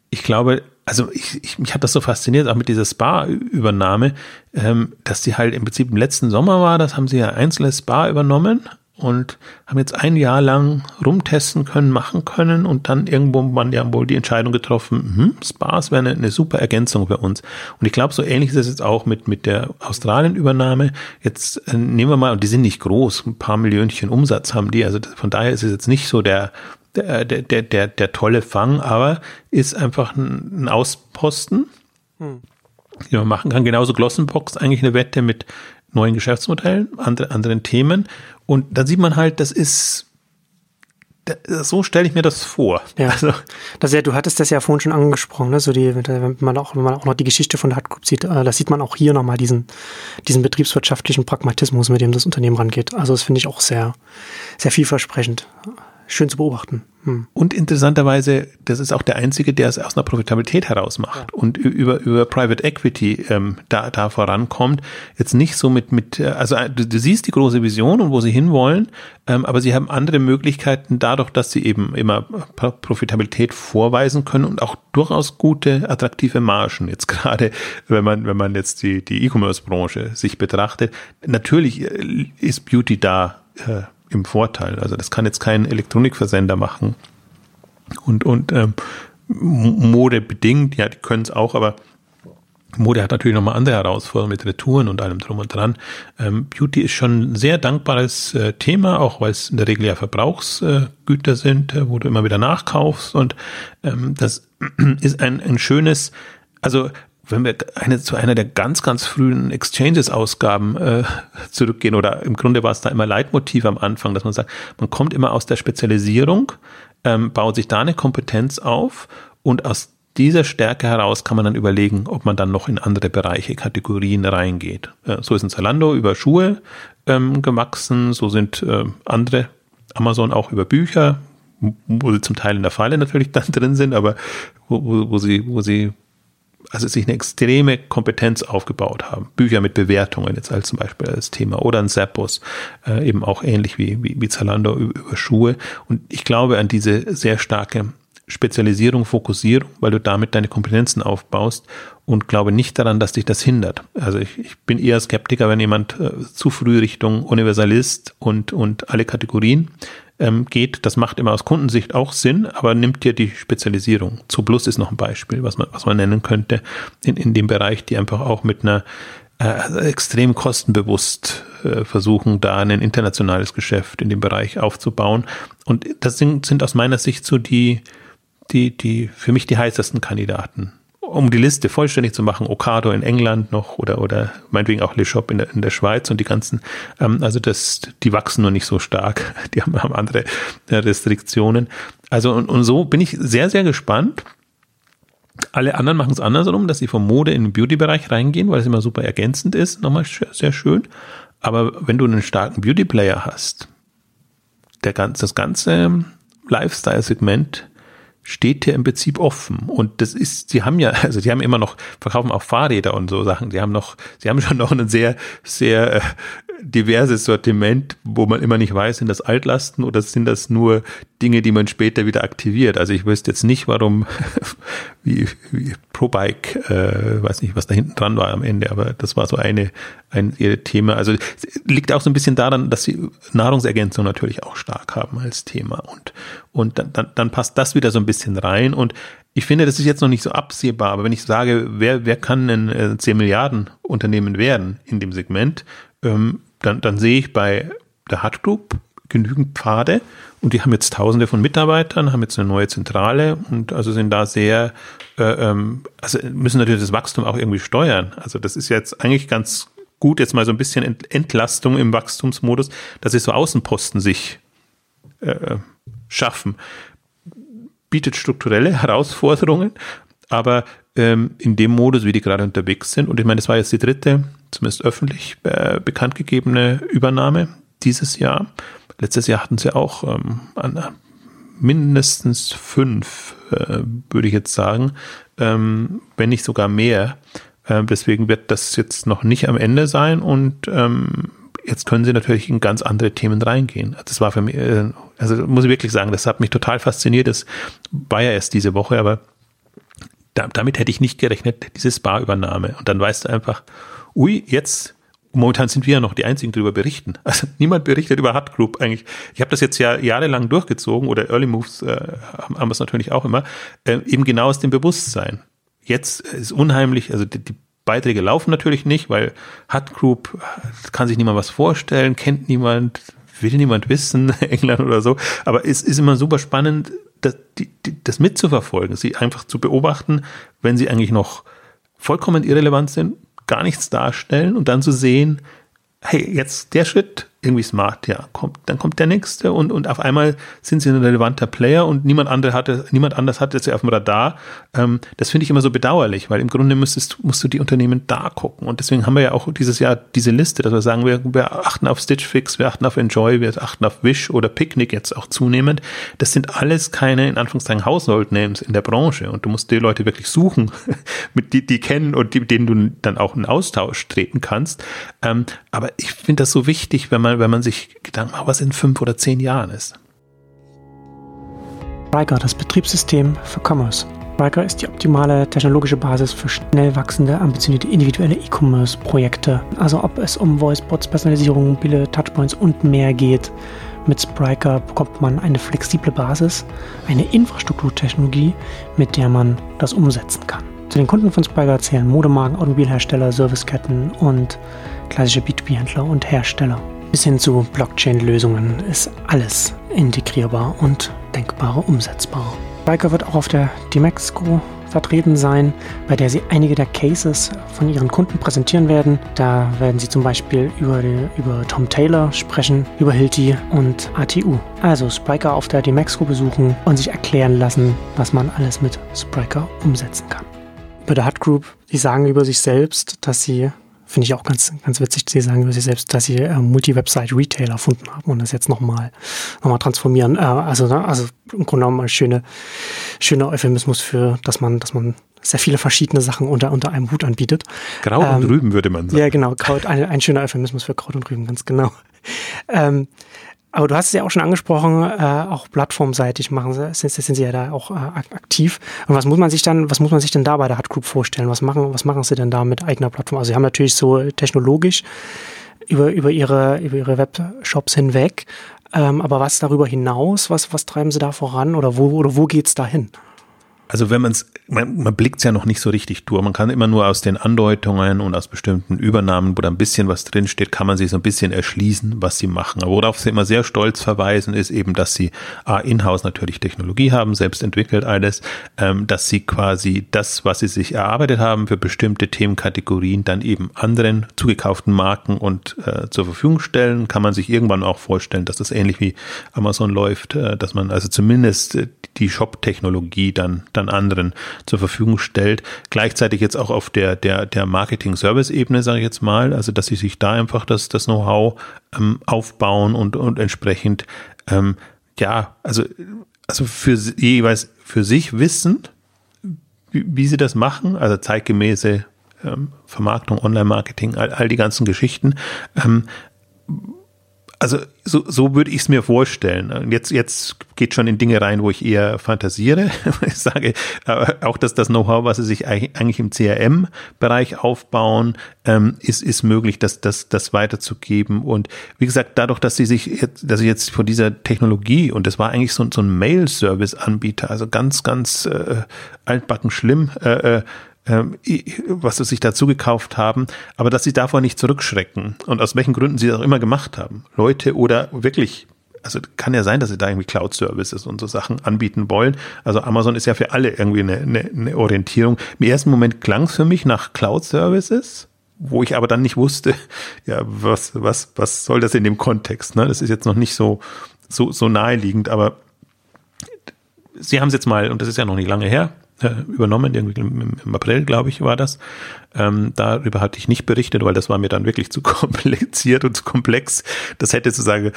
ich glaube, also ich, ich, mich hat das so fasziniert, auch mit dieser Spa-Übernahme, ähm, dass die halt im Prinzip im letzten Sommer war, das haben sie ja einzelne Spa übernommen und haben jetzt ein Jahr lang rumtesten können, machen können und dann irgendwo man ja wohl die Entscheidung getroffen, hm, Spas wäre eine, eine super Ergänzung für uns. Und ich glaube, so ähnlich ist es jetzt auch mit, mit der Australien-Übernahme. Jetzt äh, nehmen wir mal, und die sind nicht groß, ein paar Millionchen Umsatz haben die, also von daher ist es jetzt nicht so der der, der, der, der, der tolle Fang, aber ist einfach ein, Ausposten, hm. den man machen kann. Genauso Glossenbox, eigentlich eine Wette mit neuen Geschäftsmodellen, andere, anderen Themen. Und dann sieht man halt, das ist so stelle ich mir das vor. Ja, also, das ja, du hattest das ja vorhin schon angesprochen, ne? so die, wenn man auch, wenn man auch noch die Geschichte von der Hardgroup sieht, äh, da sieht man auch hier nochmal diesen, diesen betriebswirtschaftlichen Pragmatismus, mit dem das Unternehmen rangeht. Also das finde ich auch sehr, sehr vielversprechend schön zu beobachten. Hm. Und interessanterweise, das ist auch der einzige, der es aus einer Profitabilität heraus macht ja. und über, über Private Equity ähm, da, da vorankommt. Jetzt nicht so mit, mit äh, also äh, du, du siehst die große Vision und wo sie hinwollen, ähm, aber sie haben andere Möglichkeiten dadurch, dass sie eben immer Profitabilität vorweisen können und auch durchaus gute, attraktive Margen. Jetzt gerade, wenn man, wenn man jetzt die, die E-Commerce-Branche sich betrachtet. Natürlich äh, ist Beauty da äh, im Vorteil. Also das kann jetzt kein Elektronikversender machen. Und, und ähm, Mode bedingt, ja, die können es auch, aber Mode hat natürlich nochmal andere Herausforderungen mit Retouren und allem drum und dran. Ähm, Beauty ist schon ein sehr dankbares äh, Thema, auch weil es in der Regel ja Verbrauchsgüter äh, sind, äh, wo du immer wieder nachkaufst. Und ähm, das <clears throat> ist ein, ein schönes, also wenn wir eine, zu einer der ganz, ganz frühen Exchanges-Ausgaben äh, zurückgehen, oder im Grunde war es da immer Leitmotiv am Anfang, dass man sagt, man kommt immer aus der Spezialisierung, ähm, baut sich da eine Kompetenz auf und aus dieser Stärke heraus kann man dann überlegen, ob man dann noch in andere Bereiche, Kategorien reingeht. Äh, so ist ein Zalando über Schuhe ähm, gewachsen, so sind äh, andere Amazon auch über Bücher, wo sie zum Teil in der Falle natürlich <laughs> dann drin sind, aber wo, wo, wo sie, wo sie also sich eine extreme Kompetenz aufgebaut haben. Bücher mit Bewertungen jetzt als zum Beispiel als Thema oder ein Zappos, äh, eben auch ähnlich wie, wie, wie Zalando über, über Schuhe. Und ich glaube an diese sehr starke Spezialisierung, Fokussierung, weil du damit deine Kompetenzen aufbaust und glaube nicht daran, dass dich das hindert. Also ich, ich bin eher Skeptiker, wenn jemand äh, zu früh Richtung Universalist und, und alle Kategorien ähm, geht. Das macht immer aus Kundensicht auch Sinn, aber nimmt dir die Spezialisierung. Zu Plus ist noch ein Beispiel, was man, was man nennen könnte in, in dem Bereich, die einfach auch mit einer äh, extrem kostenbewusst äh, versuchen, da ein internationales Geschäft in dem Bereich aufzubauen. Und das sind, sind aus meiner Sicht so die, die, die für mich die heißesten Kandidaten. Um die Liste vollständig zu machen, Okado in England noch oder, oder meinetwegen auch Le Shop in der, in der Schweiz und die ganzen, ähm, also das, die wachsen nur nicht so stark, <laughs> die haben, haben andere äh, Restriktionen. Also und, und so bin ich sehr, sehr gespannt. Alle anderen machen es andersrum, dass sie vom Mode in den Beauty-Bereich reingehen, weil es immer super ergänzend ist, nochmal sehr schön. Aber wenn du einen starken Beauty-Player hast, der ganz, das ganze Lifestyle-Segment steht hier im Prinzip offen. Und das ist, sie haben ja, <laughs> also die haben immer noch, verkaufen auch Fahrräder und so Sachen. Die haben noch, sie haben schon noch ein sehr, sehr äh, diverses Sortiment, wo man immer nicht weiß, sind das Altlasten oder sind das nur Dinge, die man später wieder aktiviert. Also ich wüsste jetzt nicht, warum, <laughs> wie, wie ProBike, äh, weiß nicht, was da hinten dran war am Ende, aber das war so eine, ein ihr Thema. Also liegt auch so ein bisschen daran, dass sie Nahrungsergänzung natürlich auch stark haben als Thema und, und dann, dann, dann passt das wieder so ein bisschen rein und ich finde, das ist jetzt noch nicht so absehbar, aber wenn ich sage, wer, wer kann ein äh, 10 Milliarden Unternehmen werden in dem Segment, ähm, dann, dann sehe ich bei der Hut Group genügend Pfade und die haben jetzt tausende von Mitarbeitern, haben jetzt eine neue Zentrale und also sind da sehr, äh, ähm, also müssen natürlich das Wachstum auch irgendwie steuern. Also das ist jetzt eigentlich ganz gut, jetzt mal so ein bisschen Entlastung im Wachstumsmodus, dass sie so Außenposten sich äh, schaffen. Bietet strukturelle Herausforderungen, aber ähm, in dem Modus, wie die gerade unterwegs sind. Und ich meine, das war jetzt die dritte, zumindest öffentlich äh, bekannt gegebene Übernahme dieses Jahr. Letztes Jahr hatten sie auch ähm, an, mindestens fünf, äh, würde ich jetzt sagen, ähm, wenn nicht sogar mehr. Äh, deswegen wird das jetzt noch nicht am Ende sein und ähm, jetzt können sie natürlich in ganz andere Themen reingehen. Das war für mich, äh, also muss ich wirklich sagen, das hat mich total fasziniert. Das war ja erst diese Woche, aber da, damit hätte ich nicht gerechnet, diese Spa-Übernahme. Und dann weißt du einfach, ui, jetzt, momentan sind wir ja noch die Einzigen, die darüber berichten. <laughs> Also niemand berichtet über Hut Group eigentlich. Ich habe das jetzt ja jahrelang durchgezogen oder Early Moves äh, haben, wir es natürlich auch immer, äh, eben genau aus dem Bewusstsein. Jetzt ist unheimlich, also die, die Beiträge laufen natürlich nicht, weil Hut Group kann sich niemand was vorstellen, kennt niemand, will niemand wissen, <laughs> England oder so. Aber es ist immer super spannend, das, die, die, das mitzuverfolgen, sie einfach zu beobachten, wenn sie eigentlich noch vollkommen irrelevant sind, gar nichts darstellen und dann zu sehen, hey, jetzt der Schritt, irgendwie smart, ja, kommt, dann kommt der nächste und, und auf einmal sind sie ein relevanter Player und niemand andere hatte, niemand anders hatte sie auf dem Radar. Ähm, das finde ich immer so bedauerlich, weil im Grunde müsstest, musst du die Unternehmen da gucken. Und deswegen haben wir ja auch dieses Jahr diese Liste, dass wir sagen, wir, wir achten auf Stitch Fix, wir achten auf Enjoy, wir achten auf Wish oder Picnic jetzt auch zunehmend. Das sind alles keine, in Anführungszeichen, Household Names in der Branche. Und du musst die Leute wirklich suchen, <laughs> mit die, die kennen und die, denen du dann auch in Austausch treten kannst. Ähm, aber ich finde das so wichtig, wenn man mal, wenn man sich Gedanken macht, was in fünf oder zehn Jahren ist. Riker, das Betriebssystem für Commerce. Riker ist die optimale technologische Basis für schnell wachsende, ambitionierte individuelle E-Commerce-Projekte. Also ob es um Voicebots, Personalisierung, mobile Touchpoints und mehr geht. Mit Spryker bekommt man eine flexible Basis, eine Infrastrukturtechnologie, mit der man das umsetzen kann. Zu den Kunden von Spryker zählen Modemarken, Automobilhersteller, Serviceketten und klassische B2B-Händler und Hersteller. Bis hin zu Blockchain-Lösungen ist alles integrierbar und denkbar umsetzbar. Biker wird auch auf der Dimexco vertreten sein, bei der sie einige der Cases von ihren Kunden präsentieren werden. Da werden sie zum Beispiel über, die, über Tom Taylor sprechen, über Hilti und ATU. Also Spriker auf der Dimexco besuchen und sich erklären lassen, was man alles mit Spriker umsetzen kann. Bei der Hut Group, die sagen über sich selbst, dass sie Finde ich auch ganz, ganz witzig, Sie sagen über sich selbst, dass Sie äh, Multi-Website-Retail erfunden haben und das jetzt nochmal noch mal transformieren. Äh, also, ne, also im Grunde genommen ein schöner schöner Euphemismus für, dass man, dass man sehr viele verschiedene Sachen unter, unter einem Hut anbietet. Kraut ähm, und Rüben würde man sagen. Ja, genau. Kraut, ein, ein schöner Euphemismus für Kraut und Rüben, ganz genau. <laughs> Ähm, aber du hast es ja auch schon angesprochen, äh, auch plattformseitig machen sie, sind, sind sie ja da auch äh, aktiv. Und was muss man sich dann, was muss man sich denn da bei der Hut Group vorstellen? Was machen, was machen sie denn da mit eigener Plattform? Also sie haben natürlich so technologisch über, über ihre, über ihre Webshops hinweg. Ähm, aber was darüber hinaus, was, was treiben sie da voran oder wo, oder wo geht's da hin? Also wenn man es, man, man blickt es ja noch nicht so richtig durch. Man kann immer nur aus den Andeutungen und aus bestimmten Übernahmen, wo da ein bisschen was drinsteht, kann man sich so ein bisschen erschließen, was sie machen. Aber worauf sie immer sehr stolz verweisen, ist eben, dass sie A, in-house natürlich Technologie haben, selbst entwickelt alles, ähm, dass sie quasi das, was sie sich erarbeitet haben für bestimmte Themenkategorien, dann eben anderen zugekauften Marken und äh, zur Verfügung stellen. Kann man sich irgendwann auch vorstellen, dass das ähnlich wie Amazon läuft, äh, dass man also zumindest die Shop-Technologie dann dann anderen zur Verfügung stellt. Gleichzeitig jetzt auch auf der, der, der Marketing-Service-Ebene, sage ich jetzt mal, also dass sie sich da einfach das, das Know-how ähm, aufbauen und, und entsprechend, ähm, ja, also, also für jeweils für sich wissen, wie, wie sie das machen, also zeitgemäße ähm, Vermarktung, Online-Marketing, all, all die ganzen Geschichten. Ähm, also so, so würde ich es mir vorstellen. Jetzt, jetzt geht schon in Dinge rein, wo ich eher fantasiere. <laughs> Ich sage auch, dass das Know-how, was sie sich eigentlich im CRM-Bereich aufbauen, ähm, ist, ist möglich, das, das, das weiterzugeben. Und wie gesagt, dadurch, dass sie sich, jetzt, dass sie jetzt von dieser Technologie und das war eigentlich so, so ein Mail-Service-Anbieter, also ganz, ganz äh, altbacken schlimm, äh, äh was sie sich dazu gekauft haben, aber dass sie davor nicht zurückschrecken und aus welchen Gründen sie das auch immer gemacht haben. Leute oder wirklich also kann ja sein, dass sie da irgendwie Cloud-Services und so Sachen anbieten wollen. Also Amazon ist ja für alle irgendwie eine, eine, eine Orientierung. Im ersten Moment klang es für mich nach Cloud-Services, wo ich aber dann nicht wusste, <laughs> ja, was, was, was soll das in dem Kontext? Ne? Das ist jetzt noch nicht so, so, so naheliegend, aber sie haben es jetzt mal, und das ist ja noch nicht lange her, übernommen, irgendwie im, April, glaube ich, war das. Ähm, darüber hatte ich nicht berichtet, weil das war mir dann wirklich <laughs> zu kompliziert und zu komplex. Das hätte zu sagen,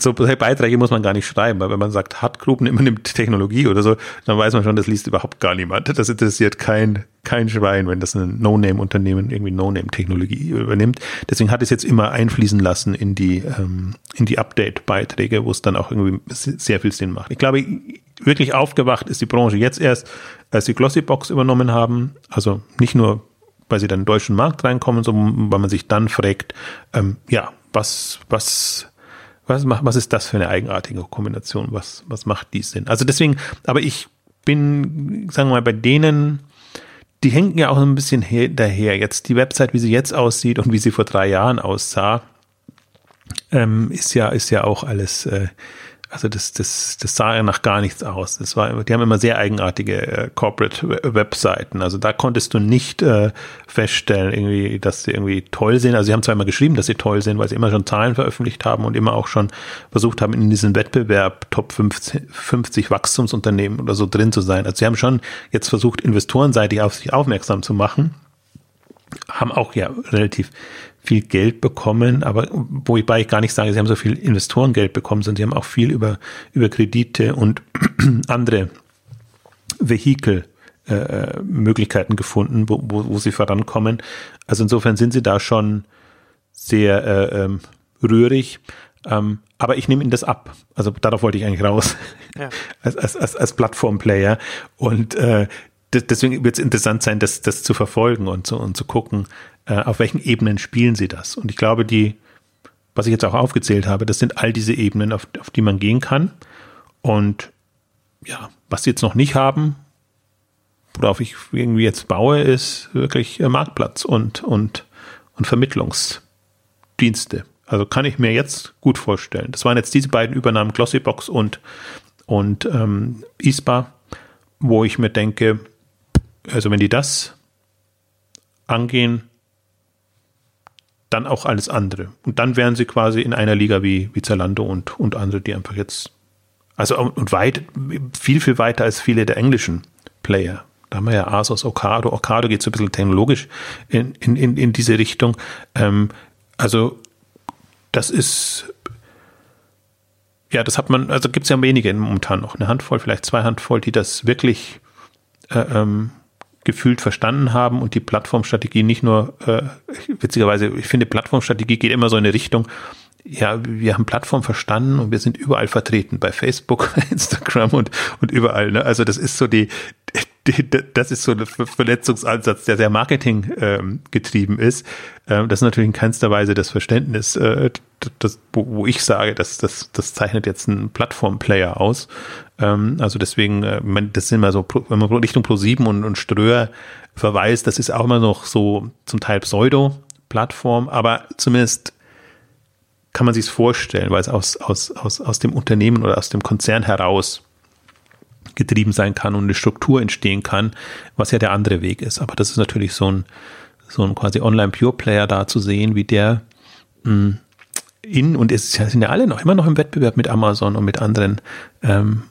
so Beiträge muss man gar nicht schreiben, weil wenn man sagt, Hardgroup nimmt Technologie oder so, dann weiß man schon, das liest überhaupt gar niemand. Das interessiert kein, kein Schwein, wenn das ein No-Name-Unternehmen irgendwie No-Name-Technologie übernimmt. Deswegen hat es jetzt immer einfließen lassen in die, ähm, in die Update-Beiträge, wo es dann auch irgendwie sehr viel Sinn macht. Ich glaube, wirklich aufgewacht ist die Branche jetzt erst, als sie Glossybox übernommen haben. Also nicht nur, weil sie dann in den deutschen Markt reinkommen, sondern weil man sich dann fragt, ähm, ja, was, was, was macht, was ist das für eine eigenartige Kombination? Was, was macht dies Sinn? Also deswegen, aber ich bin, sagen wir mal, bei denen, die hängen ja auch ein bisschen daher. Jetzt die Website, wie sie jetzt aussieht und wie sie vor drei Jahren aussah, ähm, ist ja, ist ja auch alles, äh, also das, das, das sah ja nach gar nichts aus. Das war, die haben immer sehr eigenartige äh, Corporate Webseiten. Also da konntest du nicht äh, feststellen, irgendwie, dass sie irgendwie toll sind. Also sie haben zwar immer geschrieben, dass sie toll sind, weil sie immer schon Zahlen veröffentlicht haben und immer auch schon versucht haben, in diesem Wettbewerb Top 50, 50 Wachstumsunternehmen oder so drin zu sein. Also sie haben schon jetzt versucht, investorenseitig auf sich aufmerksam zu machen haben auch ja relativ viel Geld bekommen, aber wobei ich gar nicht sage, sie haben so viel Investorengeld bekommen, sondern sie haben auch viel über, über Kredite und <clears throat> andere Vehikel äh, äh, Möglichkeiten gefunden, wo, wo, wo sie vorankommen. Also insofern sind sie da schon sehr äh, ähm, rührig. Ähm, aber ich nehme ihnen das ab. Also darauf wollte ich eigentlich raus. Ja. <laughs> als, als, als, als Plattform-Player. Und äh, deswegen wird es interessant sein, das, das zu verfolgen und zu, und zu gucken, äh, auf welchen Ebenen spielen sie das. Und ich glaube, die, was ich jetzt auch aufgezählt habe, das sind all diese Ebenen, auf, auf die man gehen kann. Und ja, was sie jetzt noch nicht haben, worauf ich irgendwie jetzt baue, ist wirklich äh, Marktplatz und, und, und Vermittlungsdienste. Also kann ich mir jetzt gut vorstellen. Das waren jetzt diese beiden Übernahmen, Glossybox und, und ähm, ISPA, wo ich mir denke, also wenn die das angehen, dann auch alles andere. Und dann wären sie quasi in einer Liga wie, wie Zalando und, und andere, die einfach jetzt, also und weit, viel, viel weiter als viele der englischen Player. Da haben wir ja Asos, Okado. Okado geht so ein bisschen technologisch in, in, in, in diese Richtung. Ähm, also das ist, ja, das hat man, also gibt es ja wenige momentan noch, eine Handvoll, vielleicht zwei Handvoll, die das wirklich äh, ähm, gefühlt verstanden haben und die Plattformstrategie nicht nur, äh, witzigerweise, ich finde, Plattformstrategie geht immer so in eine Richtung, ja, wir haben Plattform verstanden und wir sind überall vertreten, bei Facebook, <laughs> Instagram und, und überall. Ne? Also das ist so die, die, das ist so ein Verletzungsansatz, der sehr Marketing ähm, getrieben ist. Ähm, das ist natürlich in keinster Weise das Verständnis, äh, das, wo, ich sage, dass das, das zeichnet jetzt einen Plattform-Player aus. Ähm, also deswegen, äh, das sind immer so, wenn man Richtung Pro7 und, und Ströer verweist, das ist auch immer noch so zum Teil Pseudo-Plattform, aber zumindest kann man sich es vorstellen, weil es aus, aus, aus, aus dem Unternehmen oder aus dem Konzern heraus getrieben sein kann und eine Struktur entstehen kann, was ja der andere Weg ist. Aber das ist natürlich so ein, so ein quasi Online-Pure-Player da zu sehen, wie der mh, hm, in, und es sind ja alle noch immer noch im Wettbewerb mit Amazon und mit anderen ähm,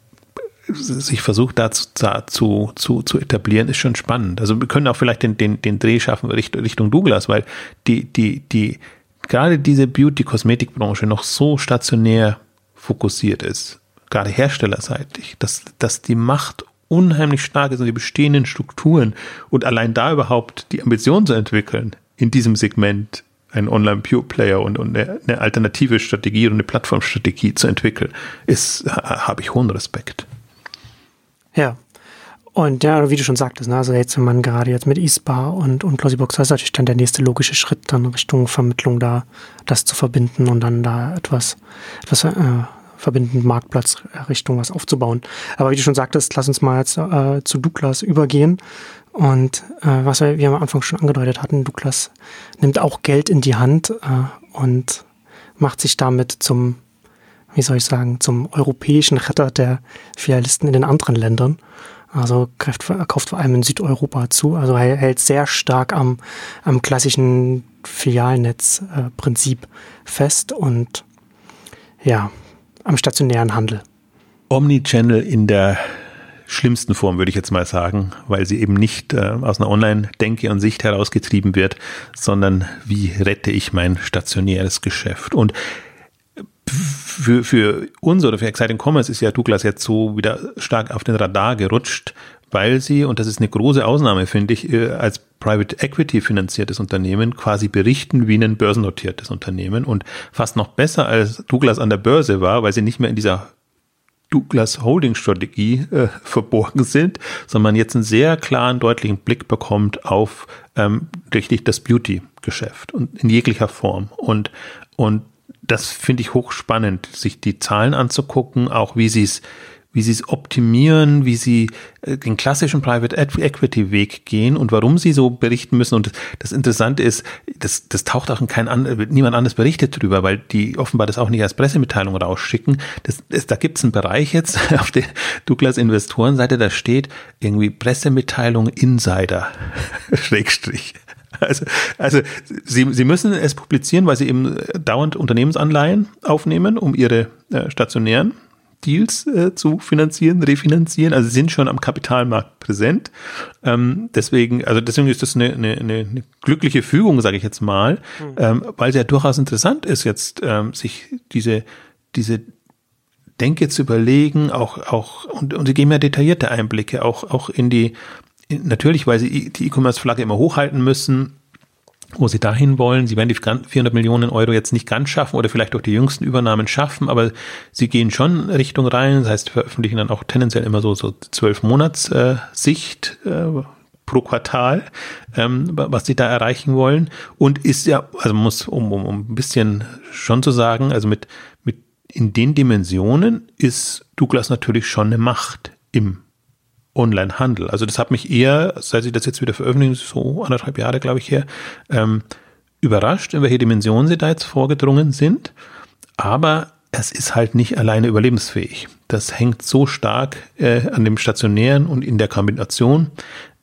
sich versucht da zu, zu, zu etablieren, ist schon spannend. Also wir können auch vielleicht den, den, den Dreh schaffen Richtung, Richtung Douglas, weil die, die, die, gerade diese Beauty-Kosmetikbranche noch so stationär fokussiert ist, gerade herstellerseitig, dass, dass die Macht unheimlich stark ist und die bestehenden Strukturen und allein da überhaupt die Ambition zu entwickeln, in diesem Segment einen Online-Pure-Player und, und eine, alternative Strategie und eine Plattformstrategie zu entwickeln, ist, habe ich hohen Respekt. Ja, und ja, wie du schon sagtest, ne, also jetzt, wenn man gerade jetzt mit eSpar und, und Glossybox, das ist natürlich dann der nächste logische Schritt, dann Richtung Vermittlung da, das zu verbinden und dann da etwas, etwas äh, verbindend Marktplatz Richtung was aufzubauen. Aber wie du schon sagtest, lass uns mal jetzt äh, zu Douglas übergehen. Und äh, was wir, wir am Anfang schon angedeutet hatten, Douglas nimmt auch Geld in die Hand äh, und macht sich damit zum, wie soll ich sagen, zum europäischen Retter der Filialisten in den anderen Ländern. Also kauft, kauft vor allem in Südeuropa zu. Also er hält sehr stark am, am klassischen Filialnetzprinzip äh, fest und ja, am stationären Handel. Omnichannel in der schlimmsten Form, würde ich jetzt mal sagen, weil sie eben nicht äh, aus einer Online-Denke und Sicht herausgetrieben wird, sondern wie rette ich mein stationäres Geschäft. Und für, für uns oder für Exciting Commerce ist ja Douglas jetzt so wieder stark auf den Radar gerutscht, weil sie, und das ist eine große Ausnahme, finde ich, äh, als Private Equity finanziertes Unternehmen quasi berichten wie ein börsennotiertes Unternehmen und fast noch besser als Douglas an der Börse war, weil sie nicht mehr in dieser Douglas Holding Strategie äh, <laughs> verborgen sind, sondern jetzt einen sehr klaren, deutlichen Blick bekommt auf ähm, richtig das Beauty Geschäft und in jeglicher Form. Und und das finde ich hochspannend, sich die Zahlen anzugucken, auch wie sie es wie sie es optimieren, wie sie äh, den klassischen Private Equity Weg gehen und warum sie so berichten müssen. Und das Interessante ist, das, das taucht auch in kein an, niemand anders berichtet drüber, weil die offenbar das auch nicht als Pressemitteilung rausschicken. Das, das, da gibt es einen Bereich jetzt <laughs> auf der Douglas Investorenseite, da steht irgendwie Pressemitteilung Insider, <laughs> Schrägstrich. Also, also sie, sie müssen es publizieren, weil sie eben dauernd Unternehmensanleihen aufnehmen, um ihre äh, stationären Deals äh, zu finanzieren, refinanzieren. Also sie sind schon am Kapitalmarkt präsent. Ähm, deswegen, also deswegen ist das eine, eine, eine glückliche Fügung, sage ich jetzt mal, mhm. ähm, weil es ja durchaus interessant ist, jetzt ähm, sich diese diese Denke zu überlegen, auch auch und, und sie geben ja detaillierte Einblicke auch auch in die natürlich, weil sie die E-Commerce-Flagge immer hochhalten müssen, wo sie dahin wollen. Sie werden die 400 Millionen Euro jetzt nicht ganz schaffen oder vielleicht durch die jüngsten Übernahmen schaffen, aber sie gehen schon Richtung rein. Das heißt, veröffentlichen dann auch tendenziell immer so, so zwölf Monats äh, Sicht äh, pro Quartal, ähm, was sie da erreichen wollen. Und ist ja, also muss, um, um, um ein bisschen schon zu sagen, also mit, mit in den Dimensionen ist Douglas natürlich schon eine Macht im Online-Handel. Also das hat mich eher, seit sie das jetzt wieder veröffentlichen, so anderthalb Jahre, glaube ich, her, ähm, überrascht, in welche Dimensionen sie da jetzt vorgedrungen sind. Aber es ist halt nicht alleine überlebensfähig. Das hängt so stark äh, an dem Stationären und in der Kombination,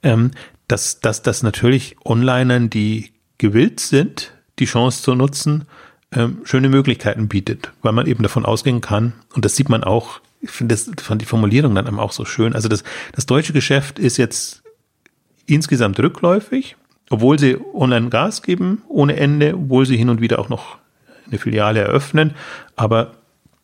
ähm, dass, dass das natürlich Onlinern, die gewillt sind, die Chance zu nutzen, ähm, schöne Möglichkeiten bietet, weil man eben davon ausgehen kann, und das sieht man auch ich finde das, fand die Formulierung dann auch so schön. Also das, das deutsche Geschäft ist jetzt insgesamt rückläufig, obwohl sie online Gas geben ohne Ende, obwohl sie hin und wieder auch noch eine Filiale eröffnen. Aber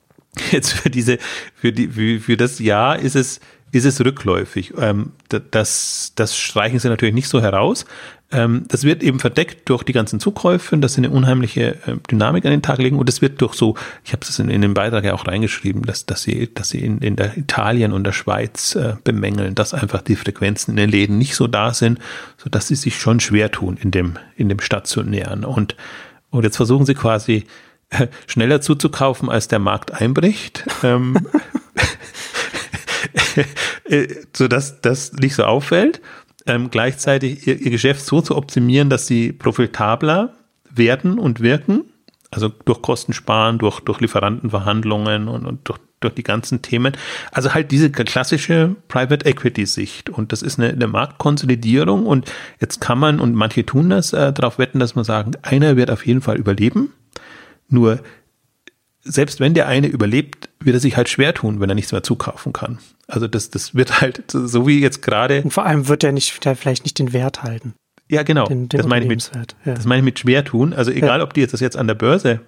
<laughs> jetzt für diese, für die, für, für das Jahr ist es ist es rückläufig. Ähm, das, das streichen sie natürlich nicht so heraus. Ähm, das wird eben verdeckt durch die ganzen Zukäufe, dass sie eine unheimliche äh, Dynamik an den Tag legen und das wird durch so, ich habe es in, in den Beitrag ja auch reingeschrieben, dass, dass sie, dass sie in, in der Italien und der Schweiz äh, bemängeln, dass einfach die Frequenzen in den Läden nicht so da sind, so dass sie sich schon schwer tun in dem, in dem stationären. Und, und jetzt versuchen sie quasi äh, schneller zuzukaufen, als der Markt einbricht. ähm, <laughs> <laughs> äh, so dass das nicht so auffällt ähm, gleichzeitig ihr, ihr Geschäft so zu optimieren, dass sie profitabler werden und wirken, also durch Kostensparen, durch, durch Lieferantenverhandlungen und, und durch, durch die ganzen Themen. Also halt diese klassische Private Equity Sicht. Und das ist eine, eine Marktkonsolidierung. Und jetzt kann man, und manche tun das, äh, darauf wetten, dass man sagen, einer wird auf jeden Fall überleben. Nur selbst wenn der eine überlebt, wird er sich halt schwer tun, wenn er nichts mehr zukaufen kann. Also das, das wird halt so wie jetzt gerade. Und vor allem wird er nicht, der vielleicht nicht den Wert halten. Ja, genau. Den, den das, meine ich mit, ja. das meine ich mit schwer tun. Also egal, ja. ob die jetzt das jetzt an der Börse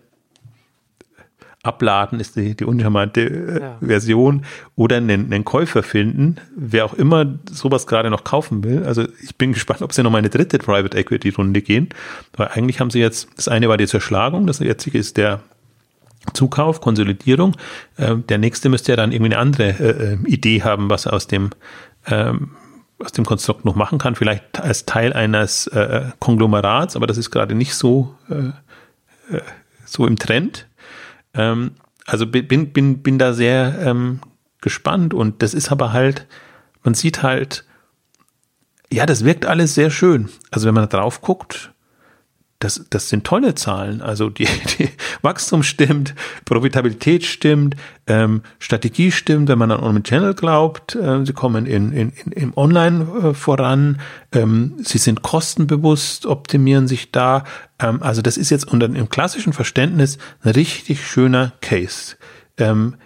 abladen, ist die, die uncharmante äh, ja. Version, oder einen, einen Käufer finden, wer auch immer sowas gerade noch kaufen will. Also ich bin gespannt, ob sie noch mal eine dritte Private Equity Runde gehen. Weil eigentlich haben sie jetzt, das eine war die Zerschlagung, das jetzige ist der Zukauf, Konsolidierung. Äh, der nächste müsste ja dann irgendwie eine andere äh, äh, Idee haben, was er aus dem, ähm, aus dem Konstrukt noch machen kann. Vielleicht als Teil eines äh, Konglomerats, aber das ist gerade nicht so, so im Trend. Ähm, also bin, bin, bin da sehr ähm, gespannt und das ist aber halt, man sieht halt, ja, das wirkt alles sehr schön. Also wenn man da drauf guckt, das, das sind tolle Zahlen. Also die, <laughs> die Wachstum stimmt, Profitabilität stimmt, ähm, Strategie stimmt, wenn man an Omnichannel glaubt. Äh, sie kommen in, in, in, im Online äh, voran. Ähm, sie sind kostenbewusst, optimieren sich da. Ähm, also das ist jetzt unter im klassischen Verständnis ein richtig schöner Case. Ähm,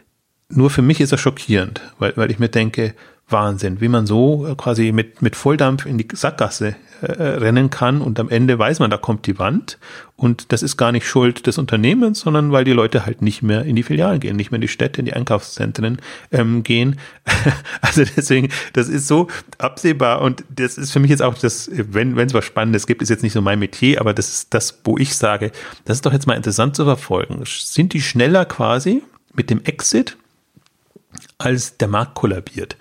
nur für mich ist er schockierend, weil, weil ich mir denke, Wahnsinn, wie man so quasi mit, mit Volldampf in die Sackgasse äh, rennen kann und am Ende weiß man, da kommt die Wand und das ist gar nicht Schuld des Unternehmens, sondern weil die Leute halt nicht mehr in die Filialen gehen, nicht mehr in die Städte, in die Einkaufszentren ähm, gehen. <laughs> also deswegen, das ist so absehbar und das ist für mich jetzt auch das, wenn wenn es was Spannendes gibt, ist jetzt nicht so mein Metier, aber das ist das, wo ich sage, das ist doch jetzt mal interessant zu verfolgen. Sind die schneller quasi mit dem Exit, als der Markt kollabiert?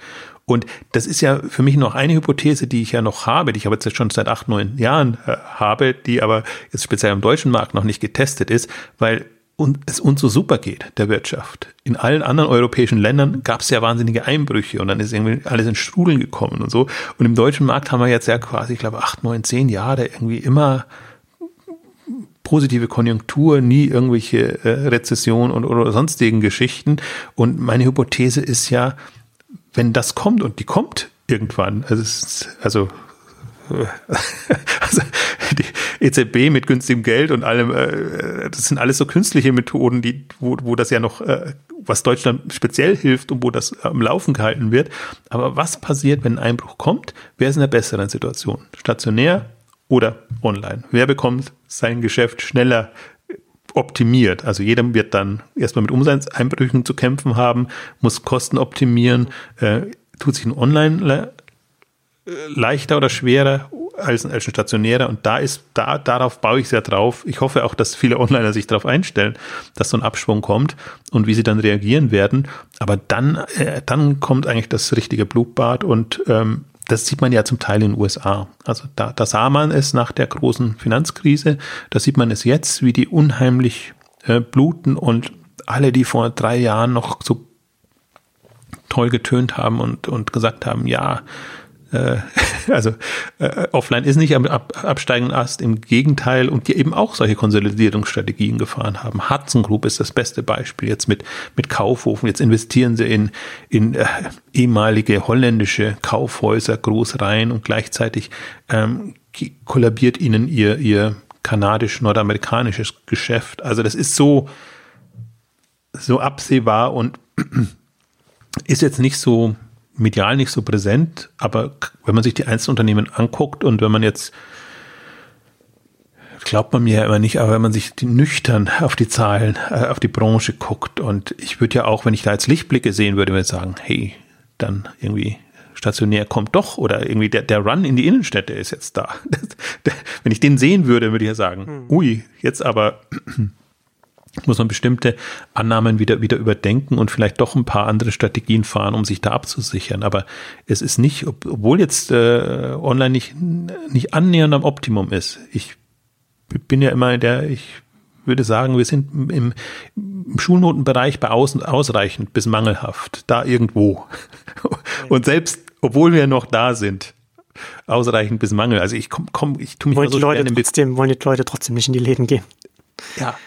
Und das ist ja für mich noch eine Hypothese, die ich ja noch habe, die ich aber jetzt schon seit acht, neun Jahren äh, habe, die aber jetzt speziell am deutschen Markt noch nicht getestet ist, weil und es uns so super geht, der Wirtschaft. In allen anderen europäischen Ländern gab es ja wahnsinnige Einbrüche und dann ist irgendwie alles in Strudeln gekommen und so. Und im deutschen Markt haben wir jetzt ja quasi, ich glaube, acht, neun, zehn Jahre irgendwie immer positive Konjunktur, nie irgendwelche äh, Rezession und oder sonstigen Geschichten. Und meine Hypothese ist ja, wenn das kommt und die kommt irgendwann, also, also, <laughs> also die EZB mit günstigem Geld und allem, äh, das sind alles so künstliche Methoden, die, wo, wo das ja noch, äh, was Deutschland speziell hilft und wo das am Laufen gehalten wird. Aber was passiert, wenn ein Einbruch kommt? Wer ist in der besseren Situation? Stationär oder online? Wer bekommt sein Geschäft schneller optimiert. Also jeder wird dann erstmal mit Umsatzeinbrüchen zu kämpfen haben, muss Kosten optimieren, äh, tut sich ein Online le leichter oder schwerer als, als ein stationärer und da ist, da, darauf baue ich sehr drauf. Ich hoffe auch, dass viele Onliner sich darauf einstellen, dass so ein Abschwung kommt und wie sie dann reagieren werden. Aber dann, äh, dann kommt eigentlich das richtige Blutbad und ähm, das sieht man ja zum Teil in den USA. Also da, da sah man es nach der großen Finanzkrise, da sieht man es jetzt, wie die unheimlich äh, bluten und alle, die vor drei Jahren noch so toll getönt haben und, und gesagt haben, ja, äh, <laughs> also äh, offline ist nicht am ab, absteigenden Ast, im Gegenteil, und die eben auch solche Konsolidierungsstrategien gefahren haben. Hudson Group ist das beste Beispiel jetzt mit, mit Kaufhofen. Jetzt investieren sie in, in äh, ehemalige holländische Kaufhäuser groß rein und gleichzeitig ähm, kollabiert ihnen ihr, ihr kanadisch-nordamerikanisches Geschäft. Also das ist so, so absehbar und <clears throat> ist jetzt nicht so medial nicht so präsent, aber wenn man sich die Einzelunternehmen anguckt und wenn man jetzt glaubt man mir ja immer nicht, aber wenn man sich die nüchtern auf die Zahlen, äh, auf die Branche guckt und ich würde ja auch, wenn ich da jetzt Lichtblicke sehen würde, würde ich sagen, hey, dann irgendwie stationär kommt doch oder irgendwie der, der Run in die Innenstädte ist jetzt da. <laughs> Wenn ich den sehen würde, würde ich ja sagen, hm. ui, jetzt aber muss man bestimmte Annahmen wieder, wieder überdenken und vielleicht doch ein paar andere Strategien fahren, um sich da abzusichern. Aber es ist nicht, obwohl jetzt äh, online nicht, nicht annähernd am Optimum ist. Ich bin ja immer der, ich würde sagen, wir sind im, im Schulnotenbereich bei außen ausreichend bis mangelhaft, da irgendwo. <laughs> Und selbst, obwohl wir noch da sind, ausreichend bis Mangel. Also ich komm, komm ich tue mich wollen so die Leute trotzdem, wollen die Leute trotzdem nicht in die Läden gehen. Ja,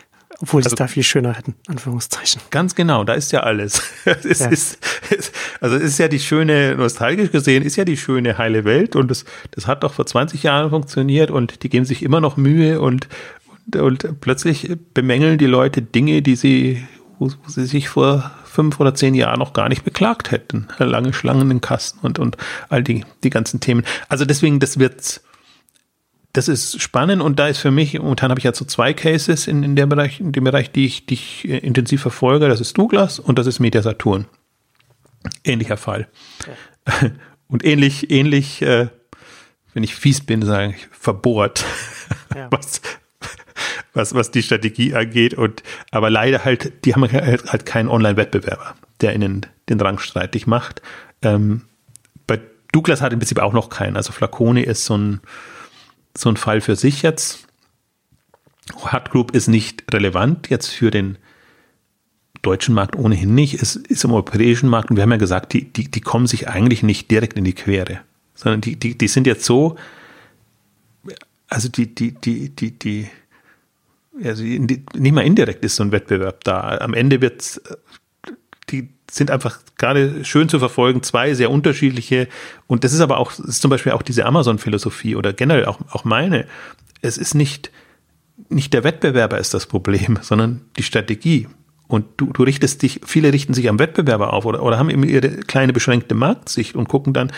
obwohl sie also, es da viel schöner hätten, Anführungszeichen. Ganz genau, da ist ja alles. <laughs> es ja. Ist, es, also es ist ja die schöne, nostalgisch gesehen, ist ja die schöne heile Welt und das, das hat doch vor 20 Jahren funktioniert und die geben sich immer noch Mühe und, und, und plötzlich bemängeln die Leute Dinge, die sie, wo, wo sie sich vor fünf oder zehn Jahren noch gar nicht beklagt hätten. Lange Schlangen in Kasten und, und all die, die ganzen Themen. Also deswegen, das wird das ist spannend und da ist für mich, momentan habe ich ja so zwei Cases in, in, der Bereich, in dem Bereich, die ich, die ich äh, intensiv verfolge. Das ist Douglas und das ist Media Saturn. Ähnlicher Fall. Ja. <laughs> Und ähnlich, ähnlich, äh, wenn ich fies bin, sage ich, verbohrt, ja. <laughs> was, was, was die Strategie angeht. Und, aber leider halt, die haben halt, halt keinen Online-Wettbewerber, der ihnen den Rang streitig macht. Ähm, bei Douglas hat im Prinzip auch noch keinen. Also Flaconi ist so ein, so ein Fall für sich jetzt. Hard Group ist nicht relevant jetzt für den deutschen Markt ohnehin nicht. Es ist im europäischen Markt, und wir haben ja gesagt, die, die, die kommen sich eigentlich nicht direkt in die Quere, sondern die, die, die sind jetzt so, also die, die, die, die, die, also nicht mal indirekt ist so ein Wettbewerb da. Am Ende wird die sind einfach gerade schön zu verfolgen, zwei sehr unterschiedliche. Und das ist aber auch, ist zum Beispiel auch diese Amazon-Philosophie oder generell auch, auch meine. Es ist nicht, nicht der Wettbewerber ist das Problem, <laughs> sondern die Strategie. Und du, du richtest dich, viele richten sich am Wettbewerber auf oder, oder haben eben ihre kleine beschränkte Marktsicht und gucken dann,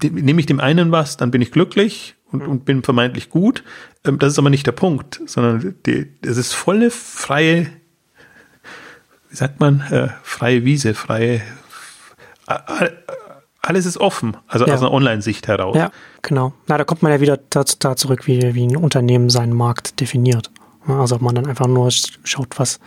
nehme ich dem einen was, dann bin ich glücklich und, und bin vermeintlich gut. Ähm, das ist aber nicht der Punkt, sondern es ist volle freie wie sagt man, äh, freie Wiese, freie, alles ist offen, also ja. aus einer Online-Sicht heraus. Ja, genau. Na, da kommt man ja wieder da, da zurück, wie, wie ein Unternehmen seinen Markt definiert. Also ob man dann einfach nur schaut, was,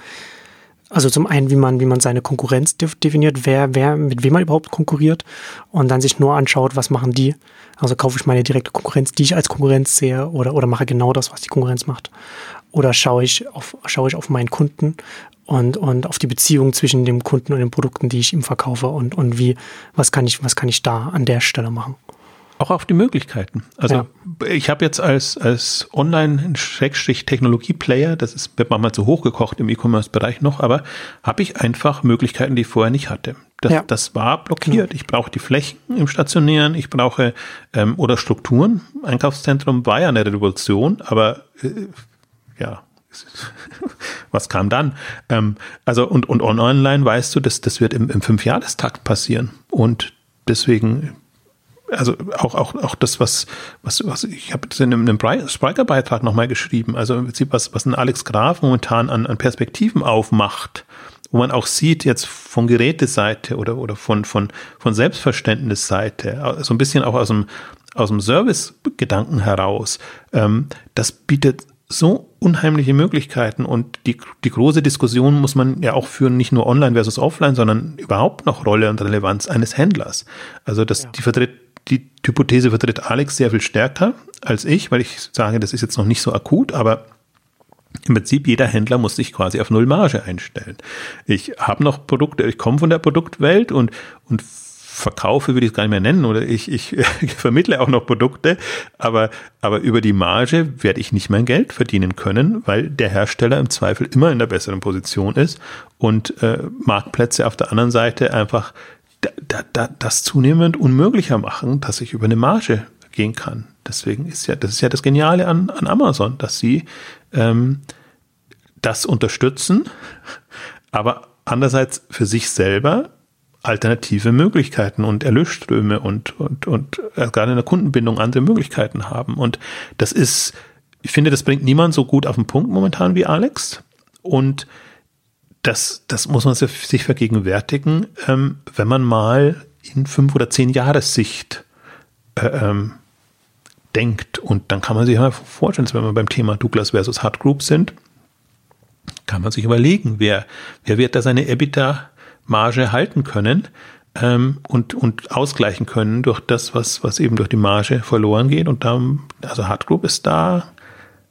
also zum einen, wie man, wie man seine Konkurrenz definiert, wer, wer, mit wem man überhaupt konkurriert und dann sich nur anschaut, was machen die. Also kaufe ich meine direkte Konkurrenz, die ich als Konkurrenz sehe, oder, oder mache genau das, was die Konkurrenz macht. Oder schaue ich auf, schaue ich auf meinen Kunden und, und auf die Beziehung zwischen dem Kunden und den Produkten, die ich ihm verkaufe und, und wie, was kann ich, was kann ich da an der Stelle machen. Auch auf die Möglichkeiten. Also ja. ich habe jetzt als, als Online-Technologie-Player, das ist wird manchmal zu hoch gekocht im E-Commerce-Bereich noch, aber habe ich einfach Möglichkeiten, die ich vorher nicht hatte. Das, ja. das war blockiert. Genau. Ich brauche die Flächen im Stationären, ich brauche ähm, oder Strukturen. Einkaufszentrum war ja eine Revolution, aber äh, ja, <laughs> was kam dann? Ähm, also und, und online weißt du, das, das wird im, im Fünfjahrestakt passieren. Und deswegen, also auch, auch, auch das, was, was, was ich habe in einem, einem Spriker-Beitrag nochmal geschrieben, also im Prinzip, was, was ein Alex Graf momentan an, an Perspektiven aufmacht, wo man auch sieht, jetzt von Geräteseite oder, oder von, von, von Selbstverständnisseite, so ein bisschen auch aus dem, aus dem Service-Gedanken heraus, ähm, das bietet so unheimliche Möglichkeiten und die, die große Diskussion muss man ja auch führen, nicht nur online versus offline, sondern überhaupt noch Rolle und Relevanz eines Händlers. Also das, ja. die vertritt, die Hypothese vertritt Alex sehr viel stärker als ich, weil ich sage, das ist jetzt noch nicht so akut, aber im Prinzip jeder Händler muss sich quasi auf Null Marge einstellen. Ich habe noch Produkte, ich komme von der Produktwelt und, und verkaufe, würde ich es gar nicht mehr nennen, oder ich, ich <laughs> vermittle auch noch Produkte, aber, aber über die Marge werde ich nicht mein Geld verdienen können, weil der Hersteller im Zweifel immer in der besseren Position ist und äh, Marktplätze auf der anderen Seite einfach da, da, da, das zunehmend unmöglicher machen, dass ich über eine Marge gehen kann. Deswegen ist ja, das ist ja das Geniale an, an Amazon, dass sie ähm, das unterstützen, aber andererseits für sich selber alternative Möglichkeiten und Erlösströme und, und, und äh, gerade in der Kundenbindung andere Möglichkeiten haben. Und das ist, ich finde, das bringt niemand so gut auf den Punkt momentan wie Alex. Und das, das muss man sich vergegenwärtigen, ähm, wenn man mal in fünf oder zehn Jahressicht äh, ähm, denkt. Und dann kann man sich mal vorstellen, wenn wir beim Thema Douglas versus Hard Group sind, kann man sich überlegen, wer, wer wird da seine EBITDA-Marge halten können ähm, und, und ausgleichen können durch das, was, was eben durch die Marge verloren geht. Und da, also Hard Group ist da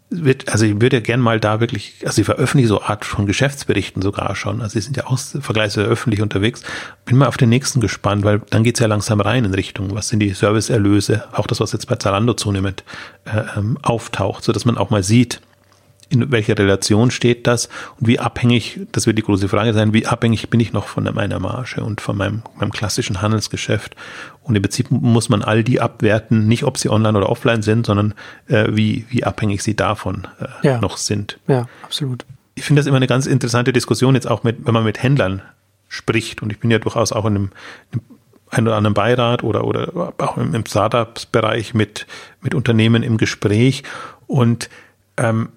wird, also ich würde ja gern mal da wirklich, also ich veröffentliche so Art von Geschäftsberichten sogar schon. Also sie sind ja auch vergleichsweise öffentlich unterwegs. Bin mal auf den nächsten gespannt, weil dann geht's ja langsam rein in Richtung, was sind die Serviceerlöse, auch das, was jetzt bei Zalando zunehmend äh, ähm, auftaucht, so dass man auch mal sieht, in welcher Relation steht das und wie abhängig, das wird die große Frage sein, wie abhängig bin ich noch von meiner Marge und von meinem, meinem klassischen Handelsgeschäft. Und im Prinzip muss man all die abwerten, nicht ob sie online oder offline sind, sondern äh, wie, wie abhängig sie davon äh, ja. noch sind. Ja, absolut. Ich finde das immer eine ganz interessante Diskussion, jetzt auch mit, wenn man mit Händlern spricht. Und ich bin ja durchaus auch in einem, einem oder anderen Beirat oder, oder auch im, im Startups-Bereich mit, mit Unternehmen im Gespräch. Und ähm,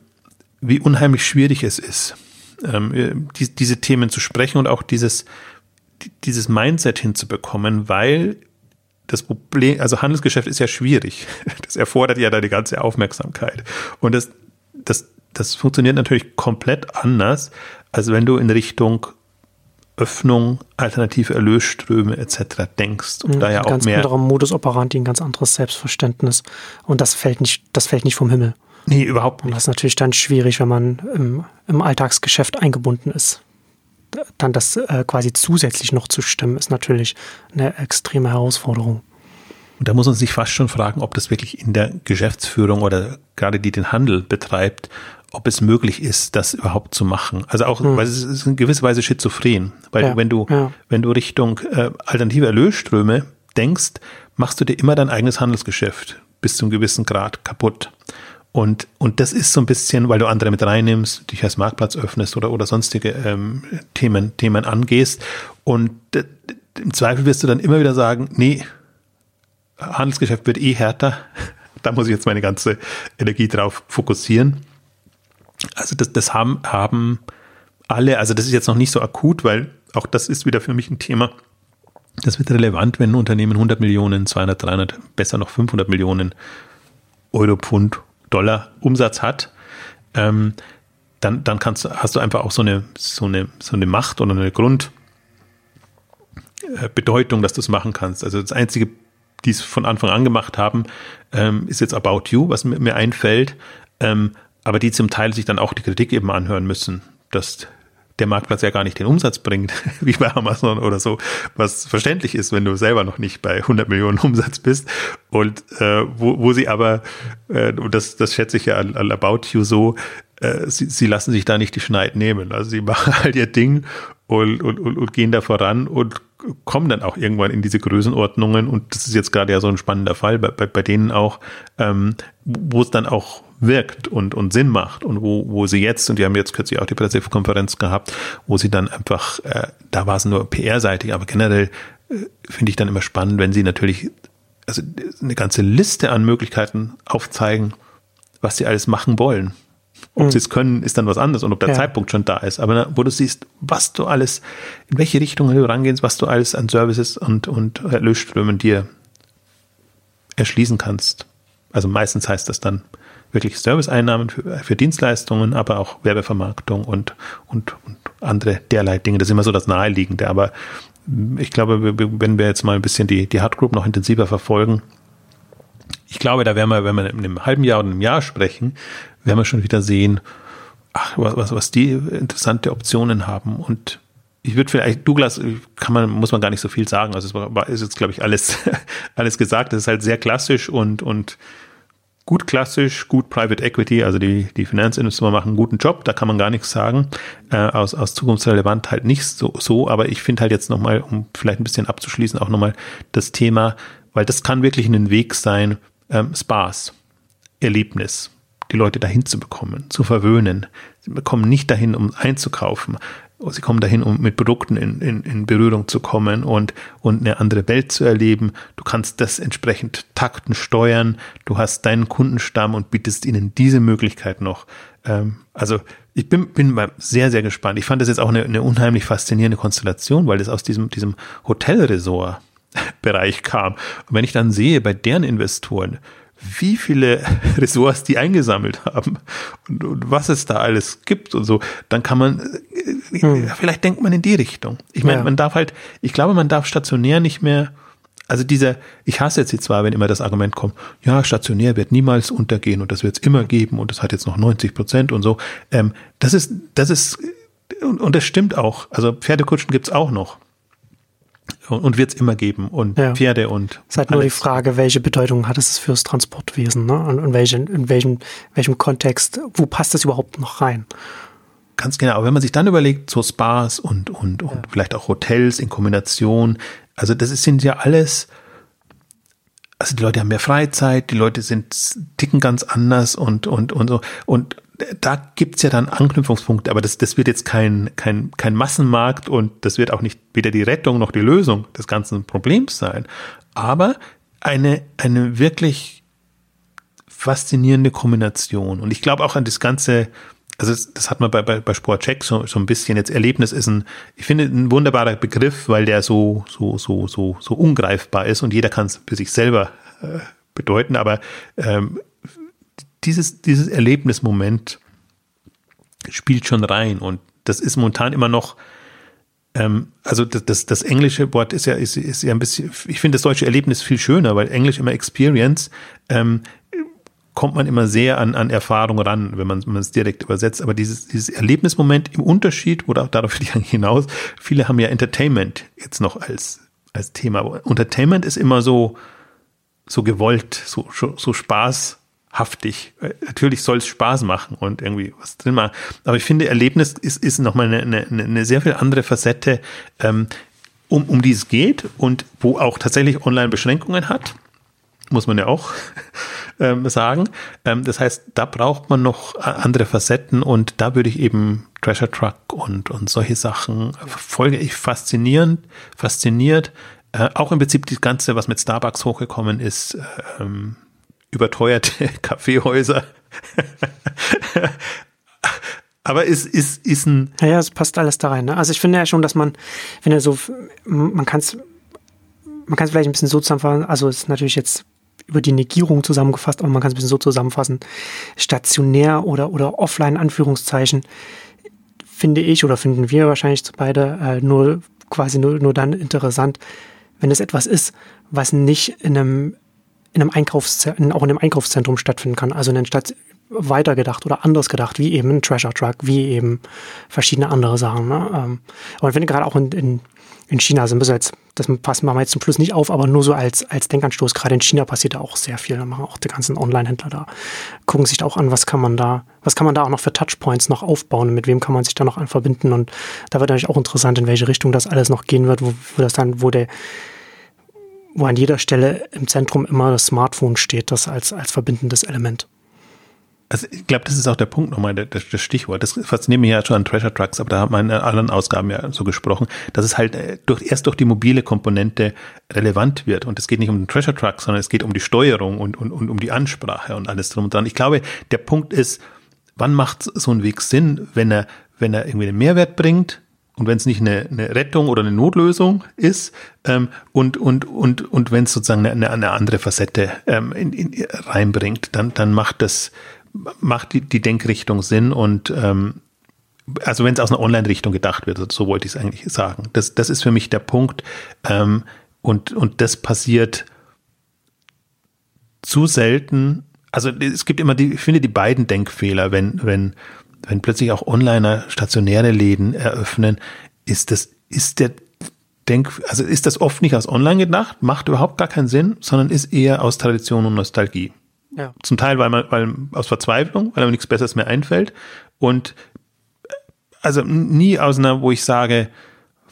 wie unheimlich schwierig es ist, ähm, die, diese Themen zu sprechen und auch dieses, dieses Mindset hinzubekommen, weil das Problem, also Handelsgeschäft ist ja schwierig. <laughs> Das erfordert ja da die ganze Aufmerksamkeit. Und das, das, das funktioniert natürlich komplett anders, als wenn du in Richtung Öffnung, alternative Erlösströme etc. denkst. Und mhm, da ja auch ganz mehr. anderer Modus operandi, ein ganz anderes Selbstverständnis. Und das fällt nicht, das fällt nicht vom Himmel. Nee, überhaupt nicht. Und das ist natürlich dann schwierig, wenn man im, im Alltagsgeschäft eingebunden ist. Dann das äh, quasi zusätzlich noch zu stimmen, ist natürlich eine extreme Herausforderung. Und da muss man sich fast schon fragen, ob das wirklich in der Geschäftsführung oder gerade die den Handel betreibt, ob es möglich ist, das überhaupt zu machen. Also auch, hm. weil es ist in gewisser Weise schizophren. Weil ja, wenn du, ja. wenn du Richtung äh, alternative Erlösströme denkst, machst du dir immer dein eigenes Handelsgeschäft bis zu einem gewissen Grad kaputt. Und, und das ist so ein bisschen, weil du andere mit reinnimmst, dich als Marktplatz öffnest oder, oder sonstige ähm, Themen, Themen angehst. Und äh, im Zweifel wirst du dann immer wieder sagen, nee, Handelsgeschäft wird eh härter. <laughs> da muss ich jetzt meine ganze Energie drauf fokussieren. Also das, das haben, haben alle, also das ist jetzt noch nicht so akut, weil auch das ist wieder für mich ein Thema. Das wird relevant, wenn ein Unternehmen 100 Millionen, 200, 300, besser noch 500 Millionen Euro, Pfund Dollar Umsatz hat, ähm, dann, dann kannst hast du einfach auch so eine, so eine, so eine Macht oder eine Grundbedeutung, dass du es machen kannst. Also das Einzige, die es von Anfang an gemacht haben, ähm, ist jetzt About You, was mir, mir einfällt, ähm, aber die zum Teil sich dann auch die Kritik eben anhören müssen, dass der Marktplatz ja gar nicht den Umsatz bringt, <laughs> wie bei Amazon oder so, was verständlich ist, wenn du selber noch nicht bei 100 Millionen Umsatz bist und äh, wo, wo sie aber, äh, und das, das schätze ich ja an, an About You so, äh, sie, sie lassen sich da nicht die Schneid nehmen. Also sie <laughs> machen halt ihr Ding und, und, und, und gehen da voran und kommen dann auch irgendwann in diese Größenordnungen und das ist jetzt gerade ja so ein spannender Fall bei, bei, bei denen auch, ähm, wo es dann auch wirkt und, und Sinn macht und wo, wo sie jetzt, und die haben jetzt kürzlich auch die Pressekonferenz gehabt, wo sie dann einfach, äh, da war es nur PR-seitig, aber generell äh, finde ich dann immer spannend, wenn sie natürlich also eine ganze Liste an Möglichkeiten aufzeigen, was sie alles machen wollen. Ob mhm. sie es können, ist dann was anderes und ob der ja. Zeitpunkt schon da ist. Aber wo du siehst, was du alles, in welche Richtung du rangehst, was du alles an Services und, und Erlösströmen dir erschließen kannst. Also meistens heißt das dann wirklich Serviceeinnahmen für, für Dienstleistungen, aber auch Werbevermarktung und, und, und andere derlei Dinge. Das ist immer so das Naheliegende. Aber ich glaube, wenn wir jetzt mal ein bisschen die, die Hard Group noch intensiver verfolgen, ich glaube, da werden wir, wenn wir in einem halben Jahr oder einem Jahr sprechen, werden wir schon wieder sehen, ach, was, was, die interessante Optionen haben. Und ich würde vielleicht, Douglas kann man, muss man gar nicht so viel sagen. Also es war, ist jetzt, glaube ich, alles, <laughs> alles gesagt. Es ist halt sehr klassisch und, und gut klassisch, gut Private Equity, also die, die Finanzindustrie machen einen guten Job, da kann man gar nichts sagen. Äh, aus, aus zukunftsrelevant halt nicht so, so aber ich finde halt jetzt nochmal, um vielleicht ein bisschen abzuschließen, auch nochmal das Thema, weil das kann wirklich ein Weg sein, ähm, Spaß, Erlebnis, die Leute dahin zu bekommen, zu verwöhnen. Sie bekommen nicht dahin, um einzukaufen. sie kommen dahin, um mit Produkten in, in, in Berührung zu kommen und, und eine andere Welt zu erleben. Du kannst das entsprechend takten, steuern. Du hast deinen Kundenstamm und bietest ihnen diese Möglichkeit noch. Ähm, also ich bin, bin mal sehr, sehr gespannt. Ich fand das jetzt auch eine, eine unheimlich faszinierende Konstellation, weil das aus diesem, diesem Hotelresort-Bereich kam. Und wenn ich dann sehe, bei deren Investoren, wie viele <laughs> Ressorts die eingesammelt haben und, und, was es da alles gibt und so, dann kann man, äh, hm. vielleicht denkt man in die Richtung. Ich meine, ja. man darf halt, ich glaube, man darf stationär nicht mehr, also dieser, ich hasse jetzt die zwar, wenn immer das Argument kommt, ja, stationär wird niemals untergehen und das wird es immer geben und das hat jetzt noch 90 Prozent und so. Ähm, das ist, das ist, und, und das stimmt auch. Also Pferdekutschen gibt's auch noch und, und wird es immer geben und ja. Pferde und. Es ist halt nur die Frage, welche Bedeutung hat es fürs Transportwesen, ne? Und in, welchen, in welchem, welchem Kontext, wo passt das überhaupt noch rein? Ganz genau. Aber wenn man sich dann überlegt, so Spas und, und, und ja. vielleicht auch Hotels in Kombination, also das sind ja alles, also die Leute haben mehr Freizeit, die Leute sind, ticken ganz anders und, und, und so. Und da gibt's ja dann Anknüpfungspunkte, aber das, das wird jetzt kein, kein, kein Massenmarkt und das wird auch nicht weder die Rettung noch die Lösung des ganzen Problems sein. Aber eine, eine wirklich faszinierende Kombination. Und ich glaube auch an das ganze, also das, das hat man bei, bei, bei Sportcheck so, so ein bisschen jetzt Erlebnis ist ein, ich finde ein wunderbarer Begriff, weil der so, so, so, so, so ungreifbar ist und jeder kann es für sich selber äh, bedeuten, aber ähm, dieses, dieses Erlebnismoment spielt schon rein und das ist momentan immer noch, ähm, also das, das, das englische Wort ist ja, ist, ist ja ein bisschen, ich finde das deutsche Erlebnis viel schöner, weil Englisch immer Experience, ähm, kommt man immer sehr an, an Erfahrung ran, wenn man, wenn man es direkt übersetzt. Aber dieses, dieses Erlebnismoment im Unterschied, oder auch darauf hinaus, viele haben ja Entertainment jetzt noch als, als Thema. Aber Entertainment ist immer so, so gewollt, so, so, so Spaß haftig. Äh, natürlich soll es Spaß machen und irgendwie was drin machen. Aber ich finde, Erlebnis ist, ist nochmal eine, eine, eine sehr viel andere Facette, ähm, um, um die es geht und wo auch tatsächlich online Beschränkungen hat. Muss man ja auch <laughs> ähm, sagen. Ähm, das heißt, da braucht man noch äh, andere Facetten und da würde ich eben Treasure Truck und, und solche Sachen folge ich faszinierend, fasziniert. Äh, auch im Prinzip das Ganze, was mit Starbucks hochgekommen ist, ähm, überteuerte <laughs> Kaffeehäuser. <laughs> Aber ist, ist, ist ein. Ja, ja, es passt alles da rein. Ne? Also ich finde ja schon, dass man, wenn er so, man kann es, man kann es vielleicht ein bisschen so zusammenfassen, also es ist natürlich jetzt über die Negierung zusammengefasst, aber man kann es ein bisschen so zusammenfassen. Stationär oder, oder offline, Anführungszeichen, finde ich oder finden wir wahrscheinlich beide äh, nur quasi nur, nur dann interessant, wenn es etwas ist, was nicht in einem in einem Einkaufszentrum, auch in einem Einkaufszentrum stattfinden kann. Also in der Stadt weitergedacht oder anders gedacht, wie eben ein Treasure Truck, wie eben verschiedene andere Sachen. Ne? Ähm, und ich finde gerade auch in, in, in China sind wir jetzt, das passen wir jetzt zum Schluss nicht auf, aber nur so als, als Denkanstoß. Gerade in China passiert da auch sehr viel. Da machen auch die ganzen Online-Händler da, gucken sich da auch an, was kann man da, was kann man da auch noch für Touchpoints noch aufbauen, mit wem kann man sich da noch an verbinden. Und da wird natürlich auch interessant, in welche Richtung das alles noch gehen wird, wo, wo das dann, wo der wo an jeder Stelle im Zentrum immer das Smartphone steht, das als, als verbindendes Element. Also ich glaube, das ist auch der Punkt nochmal, das, das Stichwort. Das fasziniert mich ja schon an Treasure Trucks, aber da haben wir in anderen Ausgaben ja so gesprochen, dass es halt äh, durch, erst durch die mobile Komponente relevant wird. Und es geht nicht um den Treasure Truck, sondern es geht um die Steuerung und, und, und um die Ansprache und alles drum und dran. Ich glaube, der Punkt ist, wann macht so ein Weg Sinn, wenn er, wenn er irgendwie einen Mehrwert bringt, und wenn es nicht eine, eine Rettung oder eine Notlösung ist ähm, und und und und wenn es sozusagen eine, eine andere Facette ähm, in, in, reinbringt, dann dann macht das macht die, die Denkrichtung Sinn und ähm, also wenn es aus einer Online-Richtung gedacht wird, so wollte ich es eigentlich sagen. Das das ist für mich der Punkt ähm, und und das passiert zu selten. Also es gibt immer die, ich finde die beiden Denkfehler, wenn wenn wenn plötzlich auch Onliner stationäre Läden eröffnen, ist das, ist der Denk, also ist das oft nicht aus Online gedacht, macht überhaupt gar keinen Sinn, sondern ist eher aus Tradition und Nostalgie. Ja. Zum Teil, weil man, weil aus Verzweiflung, weil einem nichts Besseres mehr einfällt und also nie aus einer, wo ich sage,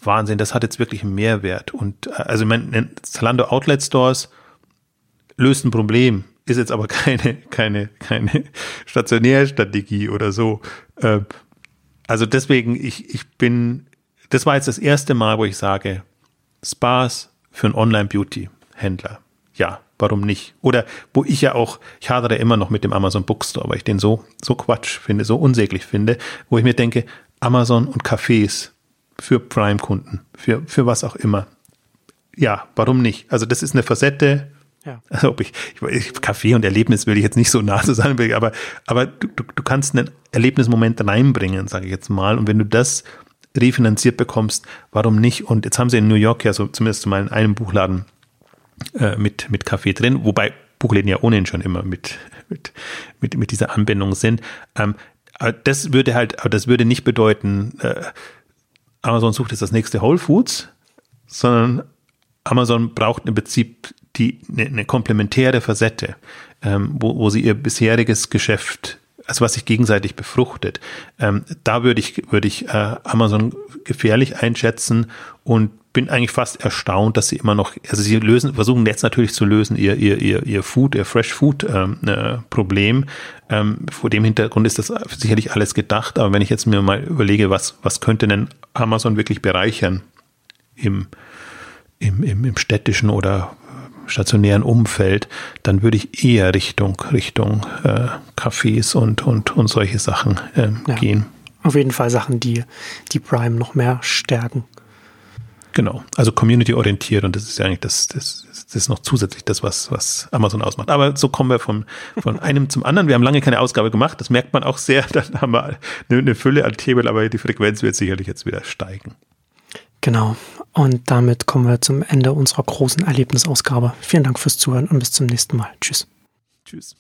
Wahnsinn, das hat jetzt wirklich einen Mehrwert. Und also mein Zalando Outlet Stores löst ein Problem ist jetzt aber keine, keine, keine Stationärstrategie oder so. Ähm, also deswegen, ich, ich bin, das war jetzt das erste Mal, wo ich sage, Spas für einen Online-Beauty-Händler. Ja, warum nicht? Oder wo ich ja auch, ich hadere immer noch mit dem Amazon Bookstore, weil ich den so, so Quatsch finde, so unsäglich finde, wo ich mir denke, Amazon und Cafés für Prime-Kunden, für, für was auch immer. Ja, warum nicht? Also das ist eine Facette, ja. Also ob ich, ich, Kaffee und Erlebnis will ich jetzt nicht so nah zusammenbringen, aber, aber du, du, du kannst einen Erlebnismoment reinbringen, sage ich jetzt mal. Und wenn du das refinanziert bekommst, warum nicht? Und jetzt haben sie in New York ja so zumindest mal in einem Buchladen äh, mit, mit Kaffee drin, wobei Buchläden ja ohnehin schon immer mit, mit, mit, mit dieser Anbindung sind. Ähm, das würde halt, das würde nicht bedeuten, äh, Amazon sucht jetzt das nächste Whole Foods, sondern Amazon braucht im Prinzip die, eine, komplementäre Facette, ähm, wo, wo sie ihr bisheriges Geschäft, also was sich gegenseitig befruchtet. Ähm, da würde ich, würde ich äh, Amazon gefährlich einschätzen und bin eigentlich fast erstaunt, dass sie immer noch, also sie lösen, versuchen jetzt natürlich zu lösen ihr, ihr, ihr, ihr Food, ihr Fresh Food ähm, äh, Problem. Ähm, vor dem Hintergrund ist das sicherlich alles gedacht, aber wenn ich jetzt mir mal überlege, was, was könnte denn Amazon wirklich bereichern im, im, im, im städtischen oder stationären Umfeld, dann würde ich eher Richtung Richtung äh, Cafés und und und solche Sachen äh, ja, gehen. Auf jeden Fall Sachen, die die Prime noch mehr stärken. Genau, also community-orientiert und das ist ja eigentlich das, das, das ist noch zusätzlich das, was, was Amazon ausmacht. Aber so kommen wir von, von <laughs> einem zum anderen. Wir haben lange keine Ausgabe gemacht, das merkt man auch sehr. <laughs> Dann haben wir eine, eine Fülle an Themen, aber die Frequenz wird sicherlich jetzt wieder steigen. Genau. Und damit kommen wir zum Ende unserer großen Erlebnisausgabe. Vielen Dank fürs Zuhören und bis zum nächsten Mal. Tschüss. Tschüss.